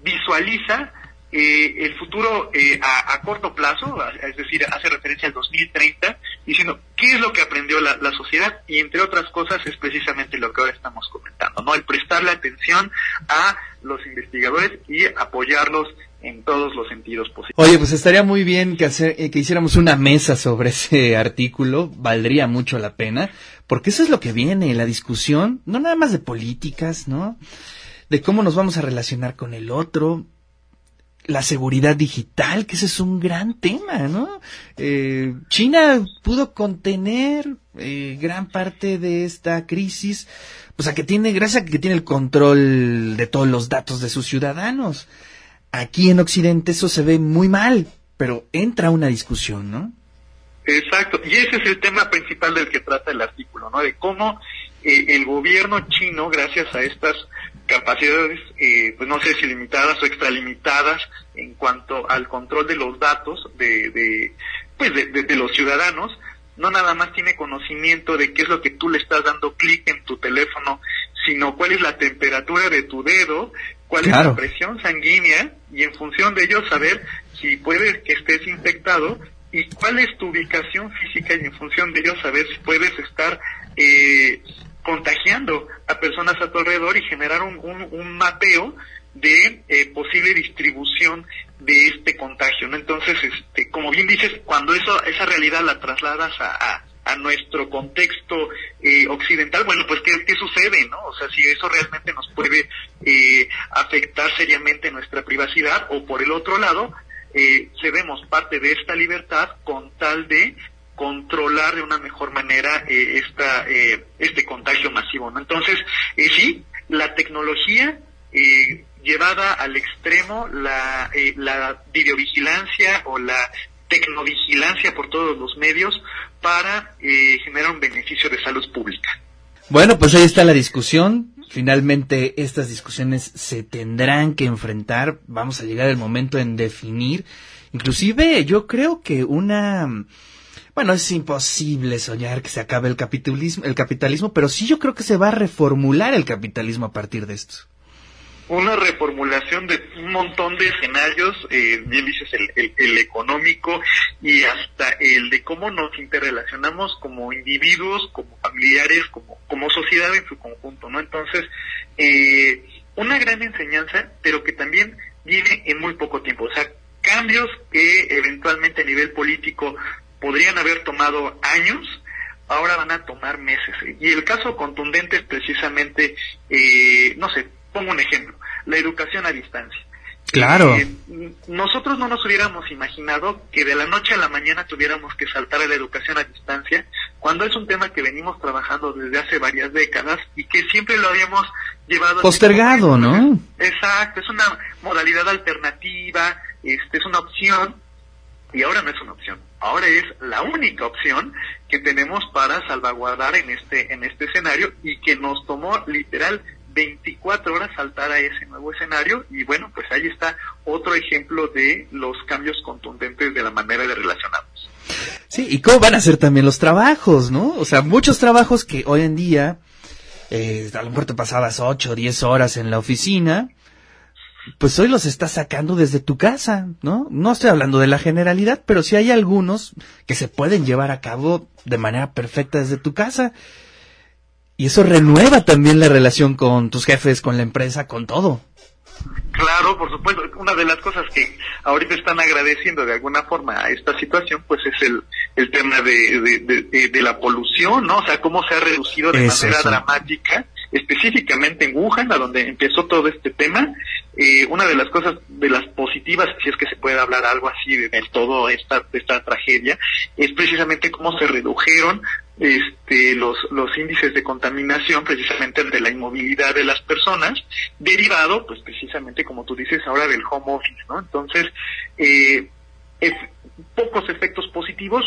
visualiza eh, el futuro eh, a, corto plazo, es decir, hace referencia al 2030, diciendo qué es lo que aprendió la, sociedad y entre otras cosas es precisamente lo que ahora estamos comentando, ¿no? El prestarle atención a los investigadores y apoyarlos en todos los sentidos posibles. Oye, pues estaría muy bien que, hacer, eh, que hiciéramos una mesa sobre ese artículo, valdría mucho la pena, porque eso es lo que viene, la discusión, no nada más de políticas, ¿no? De cómo nos vamos a relacionar con el otro, la seguridad digital, que ese es un gran tema, ¿no? Eh, China pudo contener eh, gran parte de esta crisis, o sea, que tiene, gracias a que tiene el control de todos los datos de sus ciudadanos. Aquí en Occidente eso se ve muy mal, pero entra una discusión, ¿no? Exacto, y ese es el tema principal del que trata el artículo, ¿no? De cómo eh, el gobierno chino, gracias a estas capacidades, eh, pues no sé si limitadas o extralimitadas en cuanto al control de los datos de, de pues de, los ciudadanos, no nada más tiene conocimiento de qué es lo que tú le estás dando clic en tu teléfono, sino cuál es la temperatura de tu dedo, cuál es la presión sanguínea y en función de ello saber si puede que estés infectado y cuál es tu ubicación física y en función de ello saber si puedes estar eh, contagiando a personas a tu alrededor y generar un, un, un mapeo de eh, posible distribución de este contagio, ¿no? Entonces, este, como bien dices, cuando eso, esa realidad la trasladas a, a, a nuestro contexto eh, occidental, bueno, pues ¿qué, ¿qué, sucede, no? O sea, si eso realmente nos puede eh, afectar seriamente nuestra privacidad o por el otro lado, eh, cedemos parte de esta libertad con tal de controlar de una mejor manera eh, esta, eh, este contagio masivo, ¿no? Entonces, eh, sí, la tecnología eh, llevada al extremo, la, eh, la videovigilancia o la tecnovigilancia por todos los medios para generar un beneficio de salud pública. Bueno, pues ahí está la discusión. Finalmente estas discusiones se tendrán que enfrentar. Vamos a llegar el momento en definir. Inclusive yo creo que una... Bueno, es imposible soñar que se acabe el capitalismo, el capitalismo, pero sí yo creo que se va a reformular el capitalismo a partir de esto una reformulación de un montón de escenarios, eh, bien dices, el, el, el, económico y hasta el de cómo nos interrelacionamos como individuos, como familiares, como, como sociedad en su conjunto, ¿no? Entonces, eh, una gran enseñanza, pero que también viene en muy poco tiempo. O sea, cambios que eventualmente a nivel político podrían haber tomado años, ahora van a tomar meses. Y el caso contundente es precisamente, eh, no sé, pongo un ejemplo, la educación a distancia. Claro. Eh, nosotros no nos hubiéramos imaginado que de la noche a la mañana tuviéramos que saltar a la educación a distancia, cuando es un tema que venimos trabajando desde hace varias décadas y que siempre lo habíamos llevado postergado, ¿no? Exacto, es una modalidad alternativa, este es una opción y ahora no es una opción, ahora es la única opción que tenemos para salvaguardar en este en este escenario y que nos tomó literal 24 horas saltar a ese nuevo escenario y bueno, pues ahí está otro ejemplo de los cambios contundentes de la manera de relacionarnos. Sí, y cómo van a ser también los trabajos, ¿no? O sea, muchos trabajos que hoy en día, eh, a lo mejor te pasabas 8 o 10 horas en la oficina, pues hoy los estás sacando desde tu casa, ¿no? No estoy hablando de la generalidad, pero sí hay algunos que se pueden llevar a cabo de manera perfecta desde tu casa. Y eso renueva también la relación con tus jefes, con la empresa, con todo. Claro, por supuesto. Una de las cosas que ahorita están agradeciendo de alguna forma a esta situación, pues es el, el tema de, de, de, de la polución, ¿no? O sea, cómo se ha reducido de Es manera eso. dramática, específicamente en Wuhan, a donde empezó todo este tema. Eh, una de las cosas, de las positivas, si es que se puede hablar algo así de, todo esta, esta tragedia, es precisamente cómo se redujeron este, los, los índices de contaminación precisamente de la inmovilidad de las personas, derivado, pues precisamente como tú dices ahora del home office, ¿no? Entonces, eh, es pocos efectos positivos,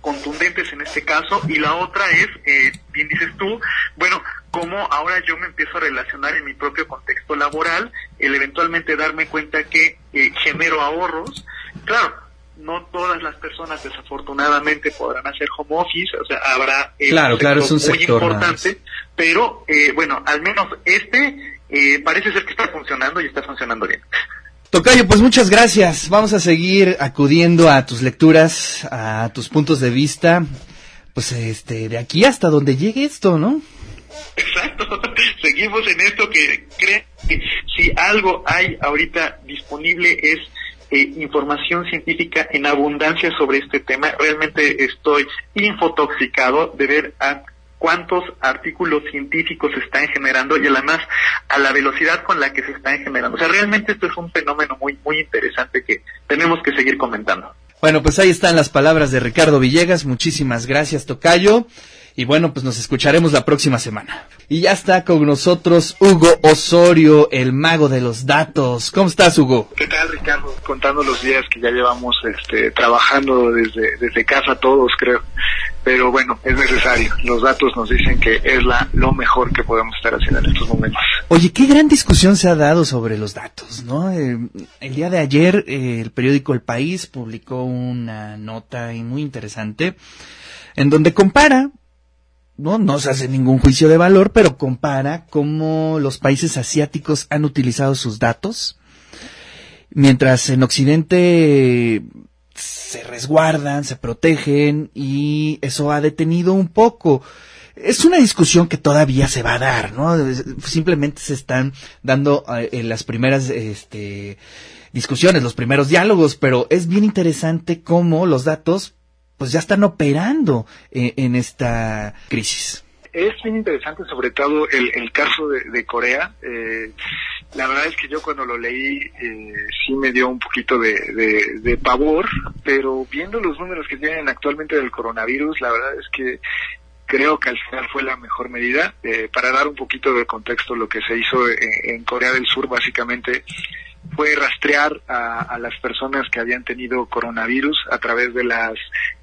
contundentes en este caso, y la otra es, eh, bien dices tú, bueno, cómo ahora yo me empiezo a relacionar en mi propio contexto laboral, el eventualmente darme cuenta que eh, genero ahorros, claro, no todas las personas desafortunadamente podrán hacer home office, o sea, habrá eh, claro, claro, es un muy sector importante, pero eh, bueno, al menos este eh, parece ser que está funcionando y está funcionando bien. Tocayo, pues muchas gracias. Vamos a seguir acudiendo a tus lecturas, a tus puntos de vista, pues este, de aquí hasta donde llegue esto, ¿no? Exacto, seguimos en esto que cree que si algo hay ahorita disponible es eh, información científica en abundancia sobre este tema. Realmente estoy infotoxicado de ver a cuántos artículos científicos se están generando y además a la velocidad con la que se están generando. O sea, realmente esto es un fenómeno muy, muy interesante que tenemos que seguir comentando. Bueno, pues ahí están las palabras de Ricardo Villegas. Muchísimas gracias, Tocayo. Y bueno, pues nos escucharemos la próxima semana. Y ya está con nosotros Hugo Osorio, el mago de los datos. ¿Cómo estás, Hugo? ¿Qué tal, Ricardo? Contando los días que ya llevamos este, trabajando desde, desde casa todos, creo. Pero bueno, es necesario. Los datos nos dicen que es la, lo mejor que podemos estar haciendo en estos momentos. Oye, qué gran discusión se ha dado sobre los datos, ¿no? Eh, el día de ayer, eh, el periódico El País publicó una nota muy interesante en donde compara no, no se hace ningún juicio de valor, pero compara cómo los países asiáticos han utilizado sus datos mientras en Occidente se resguardan, se protegen y eso ha detenido un poco. Es una discusión que todavía se va a dar, ¿no? Simplemente se están dando eh, las primeras este, discusiones, los primeros diálogos, pero es bien interesante cómo los datos pues ya están operando eh, en esta crisis es bien interesante sobre todo el, el caso de, Corea. Eh, la verdad es que yo cuando lo leí eh, sí me dio un poquito de, pavor, pero viendo los números que tienen actualmente del coronavirus, la verdad es que creo que al final fue la mejor medida. Eh, para dar un poquito de contexto, lo que se hizo en Corea del Sur básicamente fue rastrear a, las personas que habían tenido coronavirus a través de las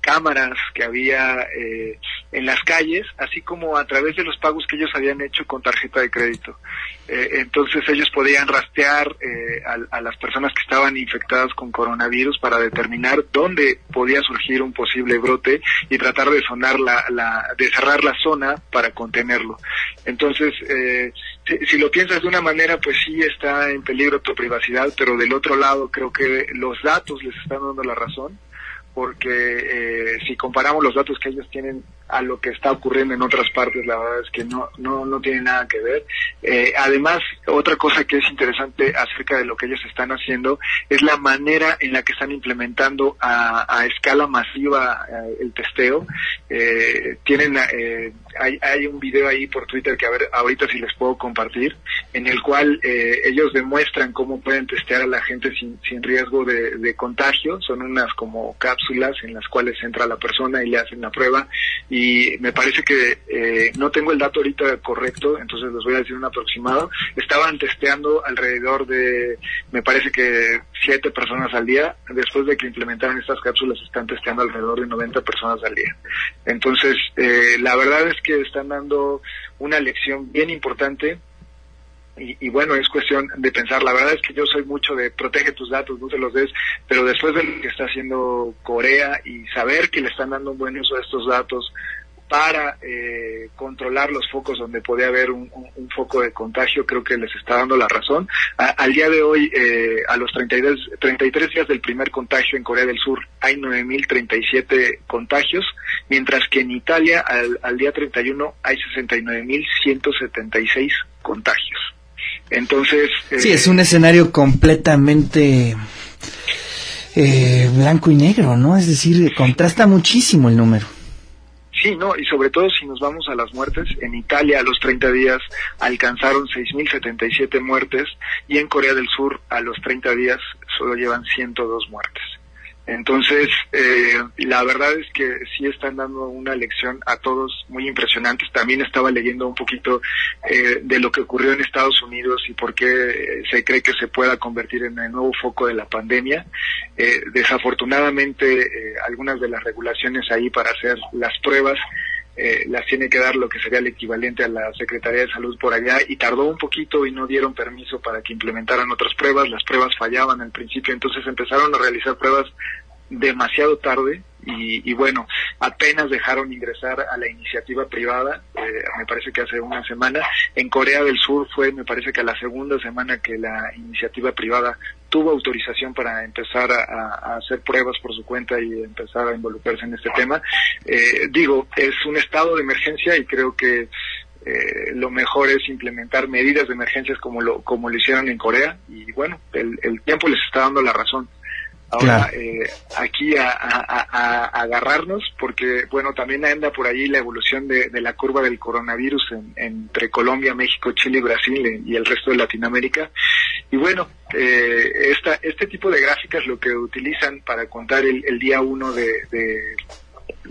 cámaras que había eh, en las calles, así como a través de los pagos que ellos habían hecho con tarjeta de crédito. Eh, entonces ellos podían rastrear eh, a, las personas que estaban infectadas con coronavirus para determinar dónde podía surgir un posible brote y tratar de sonar la, la de cerrar la zona para contenerlo. Entonces, si, si lo piensas de una manera, pues sí está en peligro tu privacidad, pero del otro lado creo que los datos les están dando la razón porque eh, si comparamos los datos que ellos tienen a lo que está ocurriendo en otras partes, la verdad es que no, no, no tiene nada que ver. Eh, además, otra cosa que es interesante acerca de lo que ellos están haciendo es la manera en la que están implementando a, escala masiva eh, el testeo. Eh, tienen, hay, hay un video ahí por Twitter que a ver ahorita si les puedo compartir, en el cual ellos demuestran cómo pueden testear a la gente sin, sin riesgo de, de contagio. Son unas como cápsulas en las cuales entra la persona y le hacen la prueba me parece que eh, no tengo el dato ahorita correcto, entonces les voy a decir un aproximado. Estaban testeando alrededor de, me parece que siete personas al día. Después de que implementaron estas cápsulas, están testeando alrededor de 90 personas al día. Entonces, eh, la verdad es que están dando una lección bien importante y, bueno, es cuestión de pensar. La verdad es que yo soy mucho de protege tus datos, no te los des, pero después de lo que está haciendo Corea y saber que le están dando un buen uso a estos datos para eh, controlar los focos donde podía haber un, foco de contagio, creo que les está dando la razón. al día de hoy, eh, a los 33, 33 días del primer contagio en Corea del Sur, hay 9.037 contagios, mientras que en Italia, al, al día 31, hay 69.176 contagios. Entonces... sí, es un escenario completamente eh, blanco y negro, ¿no? Es decir, contrasta muchísimo el número. Sí, no, y sobre todo si nos vamos a las muertes, en Italia a los 30 días alcanzaron 6.077 muertes y en Corea del Sur a los 30 días solo llevan 102 muertes. Entonces, eh, la verdad es que sí están dando una lección a todos muy impresionante. También estaba leyendo un poquito eh, de lo que ocurrió en Estados Unidos y por qué se cree que se pueda convertir en el nuevo foco de la pandemia. Eh, desafortunadamente, algunas de las regulaciones ahí para hacer las pruebas eh, las tiene que dar lo que sería el equivalente a la Secretaría de Salud por allá y tardó un poquito y no dieron permiso para que implementaran otras pruebas, las pruebas fallaban al principio, entonces empezaron a realizar pruebas demasiado tarde y, bueno, apenas dejaron ingresar a la iniciativa privada, eh, me parece que hace una semana. En Corea del Sur fue, me parece que a la segunda semana que la iniciativa privada tuvo autorización para empezar a, hacer pruebas por su cuenta y empezar a involucrarse en este tema. Eh, digo, es un estado de emergencia y creo que eh, lo mejor es implementar medidas de emergencias como lo, como lo hicieron en Corea y bueno, el, el tiempo les está dando la razón. Ahora, eh, aquí a, agarrarnos, porque, bueno, también anda por ahí la evolución de, la curva del coronavirus entre Colombia, México, Chile y Brasil y el resto de Latinoamérica. Y bueno, eh, esta, este tipo de gráficas lo que utilizan para contar el, día uno de, de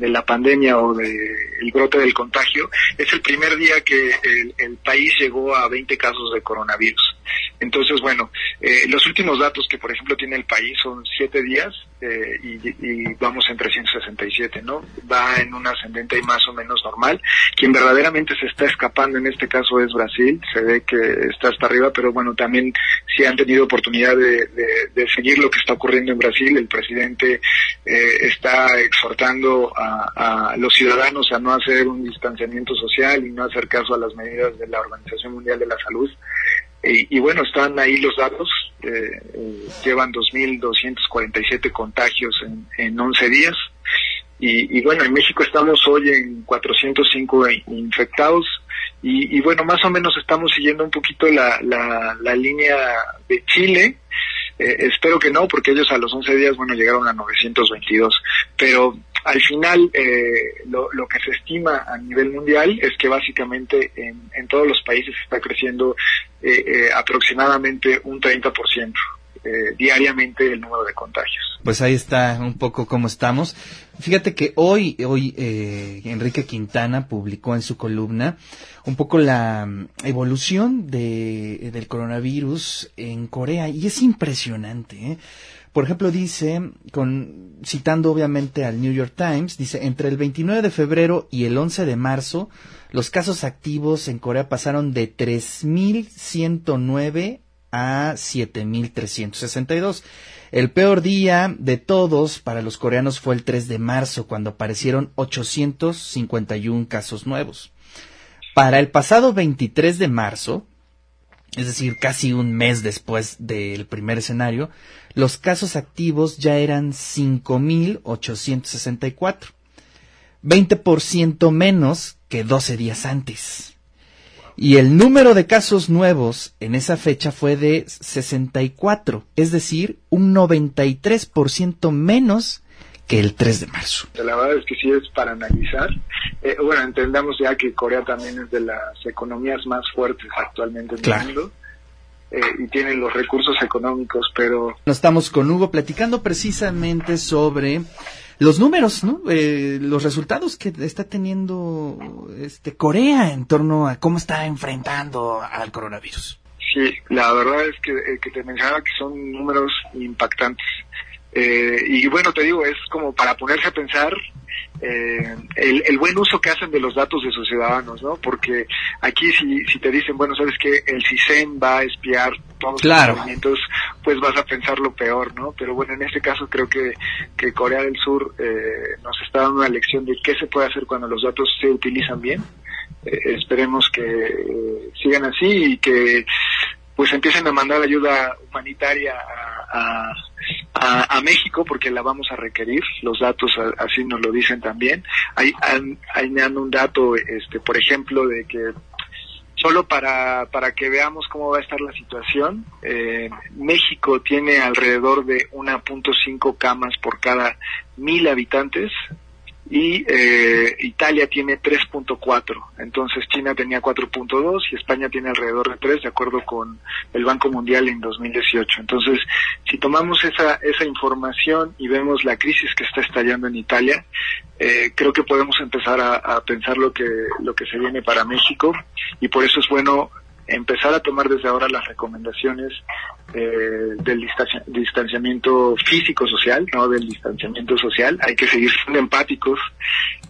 la pandemia o del el brote del contagio, es el primer día que el, país llegó a 20 casos de coronavirus. Entonces, bueno, eh, los últimos datos que, por ejemplo, tiene el país son siete días eh, y, vamos en 367, ¿no? Va en un ascendente y más o menos normal. Quien verdaderamente se está escapando en este caso es Brasil, se ve que está hasta arriba, pero bueno, también si han tenido oportunidad de, seguir lo que está ocurriendo en Brasil, el presidente eh, está exhortando a, los ciudadanos a no hacer un distanciamiento social y no hacer caso a las medidas de la Organización Mundial de la Salud. y, bueno, están ahí los datos. Eh, eh, llevan 2.247 contagios en, en 11 días. Y, bueno, en México estamos hoy en 405 infectados. Y, y, bueno, más o menos estamos siguiendo un poquito la, la, la línea de Chile. Eh, espero que no, porque ellos a los 11 días, bueno, llegaron a 922. Pero al final, eh, lo, que se estima a nivel mundial es que básicamente en, en todos los países está creciendo eh, eh, aproximadamente un 30%. Eh, diariamente el número de contagios. Pues ahí está un poco cómo estamos. Fíjate que hoy, hoy eh, Enrique Quintana publicó en su columna un poco la mm, evolución de, del coronavirus en Corea y es impresionante. ¿eh? Por ejemplo, dice, con, citando obviamente al New York Times, dice, entre el 29 de febrero y el 11 de marzo, los casos activos en Corea pasaron de 3.109 a 7.362. El peor día de todos para los coreanos fue el 3 de marzo, cuando aparecieron 851 casos nuevos. Para el pasado 23 de marzo, es decir, casi un mes después del primer escenario, los casos activos ya eran 5.864, 20% menos que 12 días antes. Y el número de casos nuevos en esa fecha fue de 64, es decir, un 93% menos que el 3 de marzo. La verdad es que sí es para analizar. Eh, bueno, entendamos ya que Corea también es de las economías más fuertes actualmente en Claro. el mundo. eh, y tienen los recursos económicos, pero Estamos con Hugo platicando precisamente sobre los números, ¿no? Eh, los resultados que está teniendo este Corea en torno a cómo está enfrentando al coronavirus. Sí, la verdad es que, eh, que te mencionaba que son números impactantes. Eh, y bueno, te digo, es como para ponerse a pensar eh, el, el buen uso que hacen de los datos de sus ciudadanos, ¿no? Porque aquí si, si te dicen, bueno, sabes que el CISEN va a espiar todos Claro. los movimientos, pues vas a pensar lo peor, ¿no? Pero bueno, en este caso creo que, que Corea del Sur eh, nos está dando una lección de qué se puede hacer cuando los datos se utilizan bien. Eh, esperemos que eh, sigan así y que pues empiecen a mandar ayuda humanitaria a, a, a, a México porque la vamos a requerir, los datos así nos lo dicen también. Hay, hay dan un dato, este, por ejemplo, de que solo para, para que veamos cómo va a estar la situación, eh, México tiene alrededor de 1.5 camas por cada mil habitantes y eh, Italia tiene 3.4, entonces China tenía 4.2 y España tiene alrededor de 3 de acuerdo con el Banco Mundial en 2018. Entonces, si tomamos esa esa información y vemos la crisis que está estallando en Italia, eh, creo que podemos empezar a, a pensar lo que lo que se viene para México y por eso es bueno empezar a tomar desde ahora las recomendaciones eh, del distancia- distanciamiento físico-social, no del distanciamiento social. Hay que seguir siendo empáticos.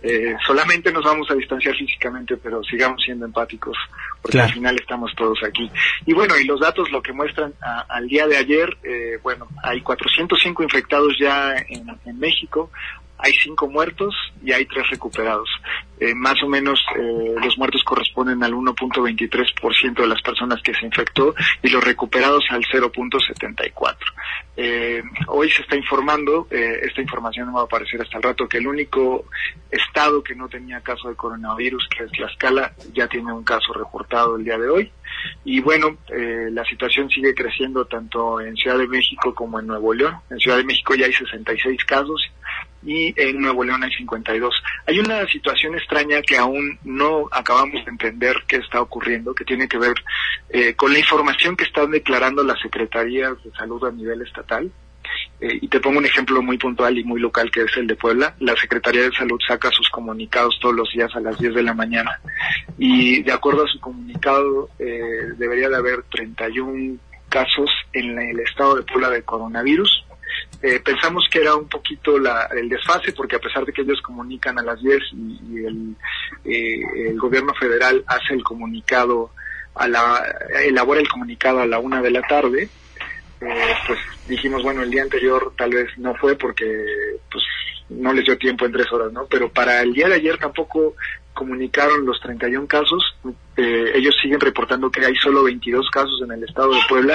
Eh, solamente nos vamos a distanciar físicamente, pero sigamos siendo empáticos, porque Claro. al final estamos todos aquí. Y bueno, y los datos lo que muestran a- al día de ayer, eh, bueno, hay 405 infectados ya en, en México, hay cinco muertos y hay tres recuperados. Eh, más o menos eh, los muertos corresponden al 1.23% de las personas que se infectó y los recuperados al 0.74. Eh, hoy se está informando, eh, esta información no va a aparecer hasta el rato, que el único estado que no tenía caso de coronavirus, que es Tlaxcala, ya tiene un caso reportado el día de hoy. Y bueno, eh, la situación sigue creciendo tanto en Ciudad de México como en Nuevo León. En Ciudad de México ya hay 66 casos y en Nuevo León hay 52. Hay una situación extraña que aún no acabamos de entender qué está ocurriendo, que tiene que ver eh, con la información que están declarando las secretarías de salud a nivel estatal. Eh, y te pongo un ejemplo muy puntual y muy local que es el de Puebla. La Secretaría de Salud saca sus comunicados todos los días a las 10 de la mañana y de acuerdo a su comunicado eh, debería de haber 31 casos en el estado de Puebla de coronavirus. Eh, pensamos que era un poquito la, el desfase porque a pesar de que ellos comunican a las 10 y, eh, el gobierno federal hace el comunicado a la elabora el comunicado a la una de la tarde eh, pues dijimos bueno el día anterior tal vez no fue porque pues no les dio tiempo en tres horas no pero para el día de ayer tampoco comunicaron los 31 casos. Eh, ellos siguen reportando que hay solo 22 casos en el estado de Puebla.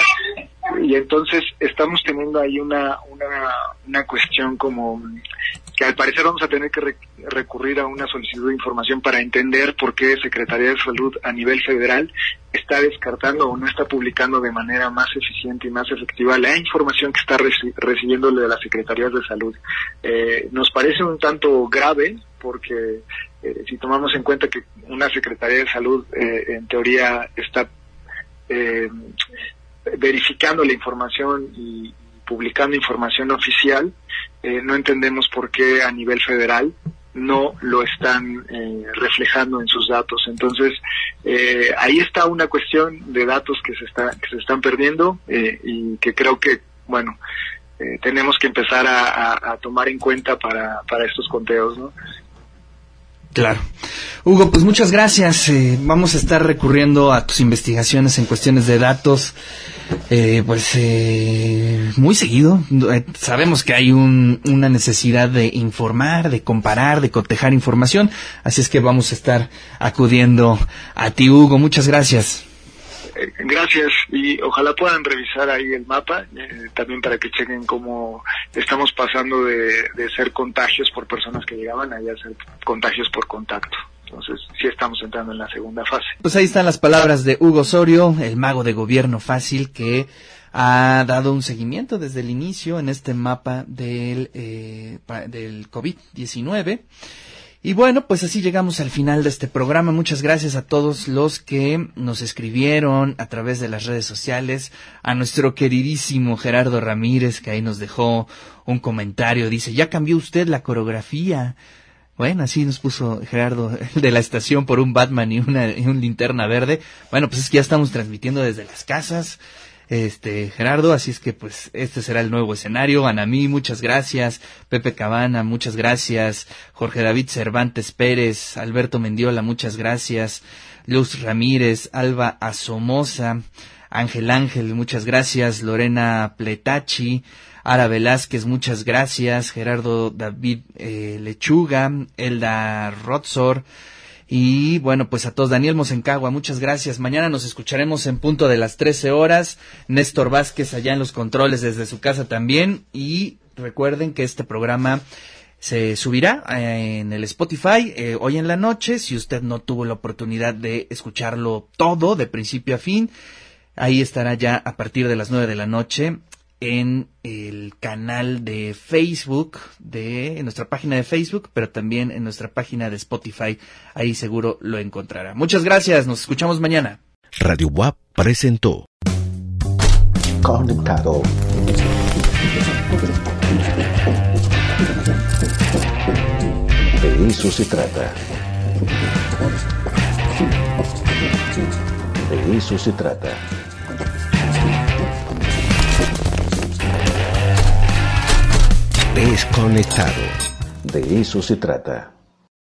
Y entonces estamos teniendo ahí una, una, una cuestión como que al parecer vamos a tener que recurrir a una solicitud de información para entender por qué Secretaría de Salud a nivel federal está descartando o no está publicando de manera más eficiente y más efectiva la información que está recibiendo de las Secretarías de Salud. Eh, nos parece un tanto grave porque eh, si tomamos en cuenta que una Secretaría de Salud eh, en teoría está eh, verificando la información y publicando información oficial, no entendemos por qué a nivel federal no lo están reflejando en sus datos. Entonces, ahí está una cuestión de datos que se, está, que se están perdiendo y que creo que, bueno, tenemos que empezar a, a, tomar en cuenta para, para estos conteos, ¿no? Claro. Hugo, pues muchas gracias. Eh, vamos a estar recurriendo a tus investigaciones en cuestiones de datos, eh, pues eh, muy seguido. sabemos que hay una necesidad de informar, de comparar, de cotejar información, así es que vamos a estar acudiendo a ti, Hugo. Muchas gracias. Gracias y ojalá puedan revisar ahí el mapa eh, también para que chequen cómo estamos pasando de, ser contagios por personas que llegaban a ser contagios por contacto. Entonces, sí estamos entrando en la segunda fase. Pues ahí están las palabras de Hugo Osorio, el mago de gobierno fácil que ha dado un seguimiento desde el inicio en este mapa del, eh, del COVID-19 y bueno, pues así llegamos al final de este programa. Muchas gracias a todos los que nos escribieron a través de las redes sociales, a nuestro queridísimo Gerardo Ramírez, que ahí nos dejó un comentario. Dice, ya cambió usted la coreografía. Bueno, así nos puso Gerardo de la estación por un Batman y una y un linterna verde. Bueno, pues es que ya estamos transmitiendo desde las casas este Gerardo, así es que pues este será el nuevo escenario. Anamí, muchas gracias. Pepe Cabana, muchas gracias. Jorge David Cervantes Pérez, Alberto Mendiola, muchas gracias. Luz Ramírez, Alba Asomosa, Ángel Ángel, muchas gracias. Lorena Pletachi, Ara Velázquez, muchas gracias. Gerardo David eh, Lechuga, Elda Rotzor, y bueno, pues a todos, Daniel Mosencagua, muchas gracias. Mañana nos escucharemos en punto de las 13 horas. Néstor Vázquez allá en los controles desde su casa también. Y recuerden que este programa se subirá eh, en el Spotify eh, hoy en la noche. Si usted no tuvo la oportunidad de escucharlo todo, de principio a fin, ahí estará ya a partir de las 9 de la noche en el canal de Facebook, de en nuestra página de Facebook, pero también en nuestra página de Spotify. Ahí seguro lo encontrará. Muchas gracias, nos escuchamos mañana. Radio WAP presentó Conectado. De eso se trata. De eso se trata. Desconectado. De eso se trata.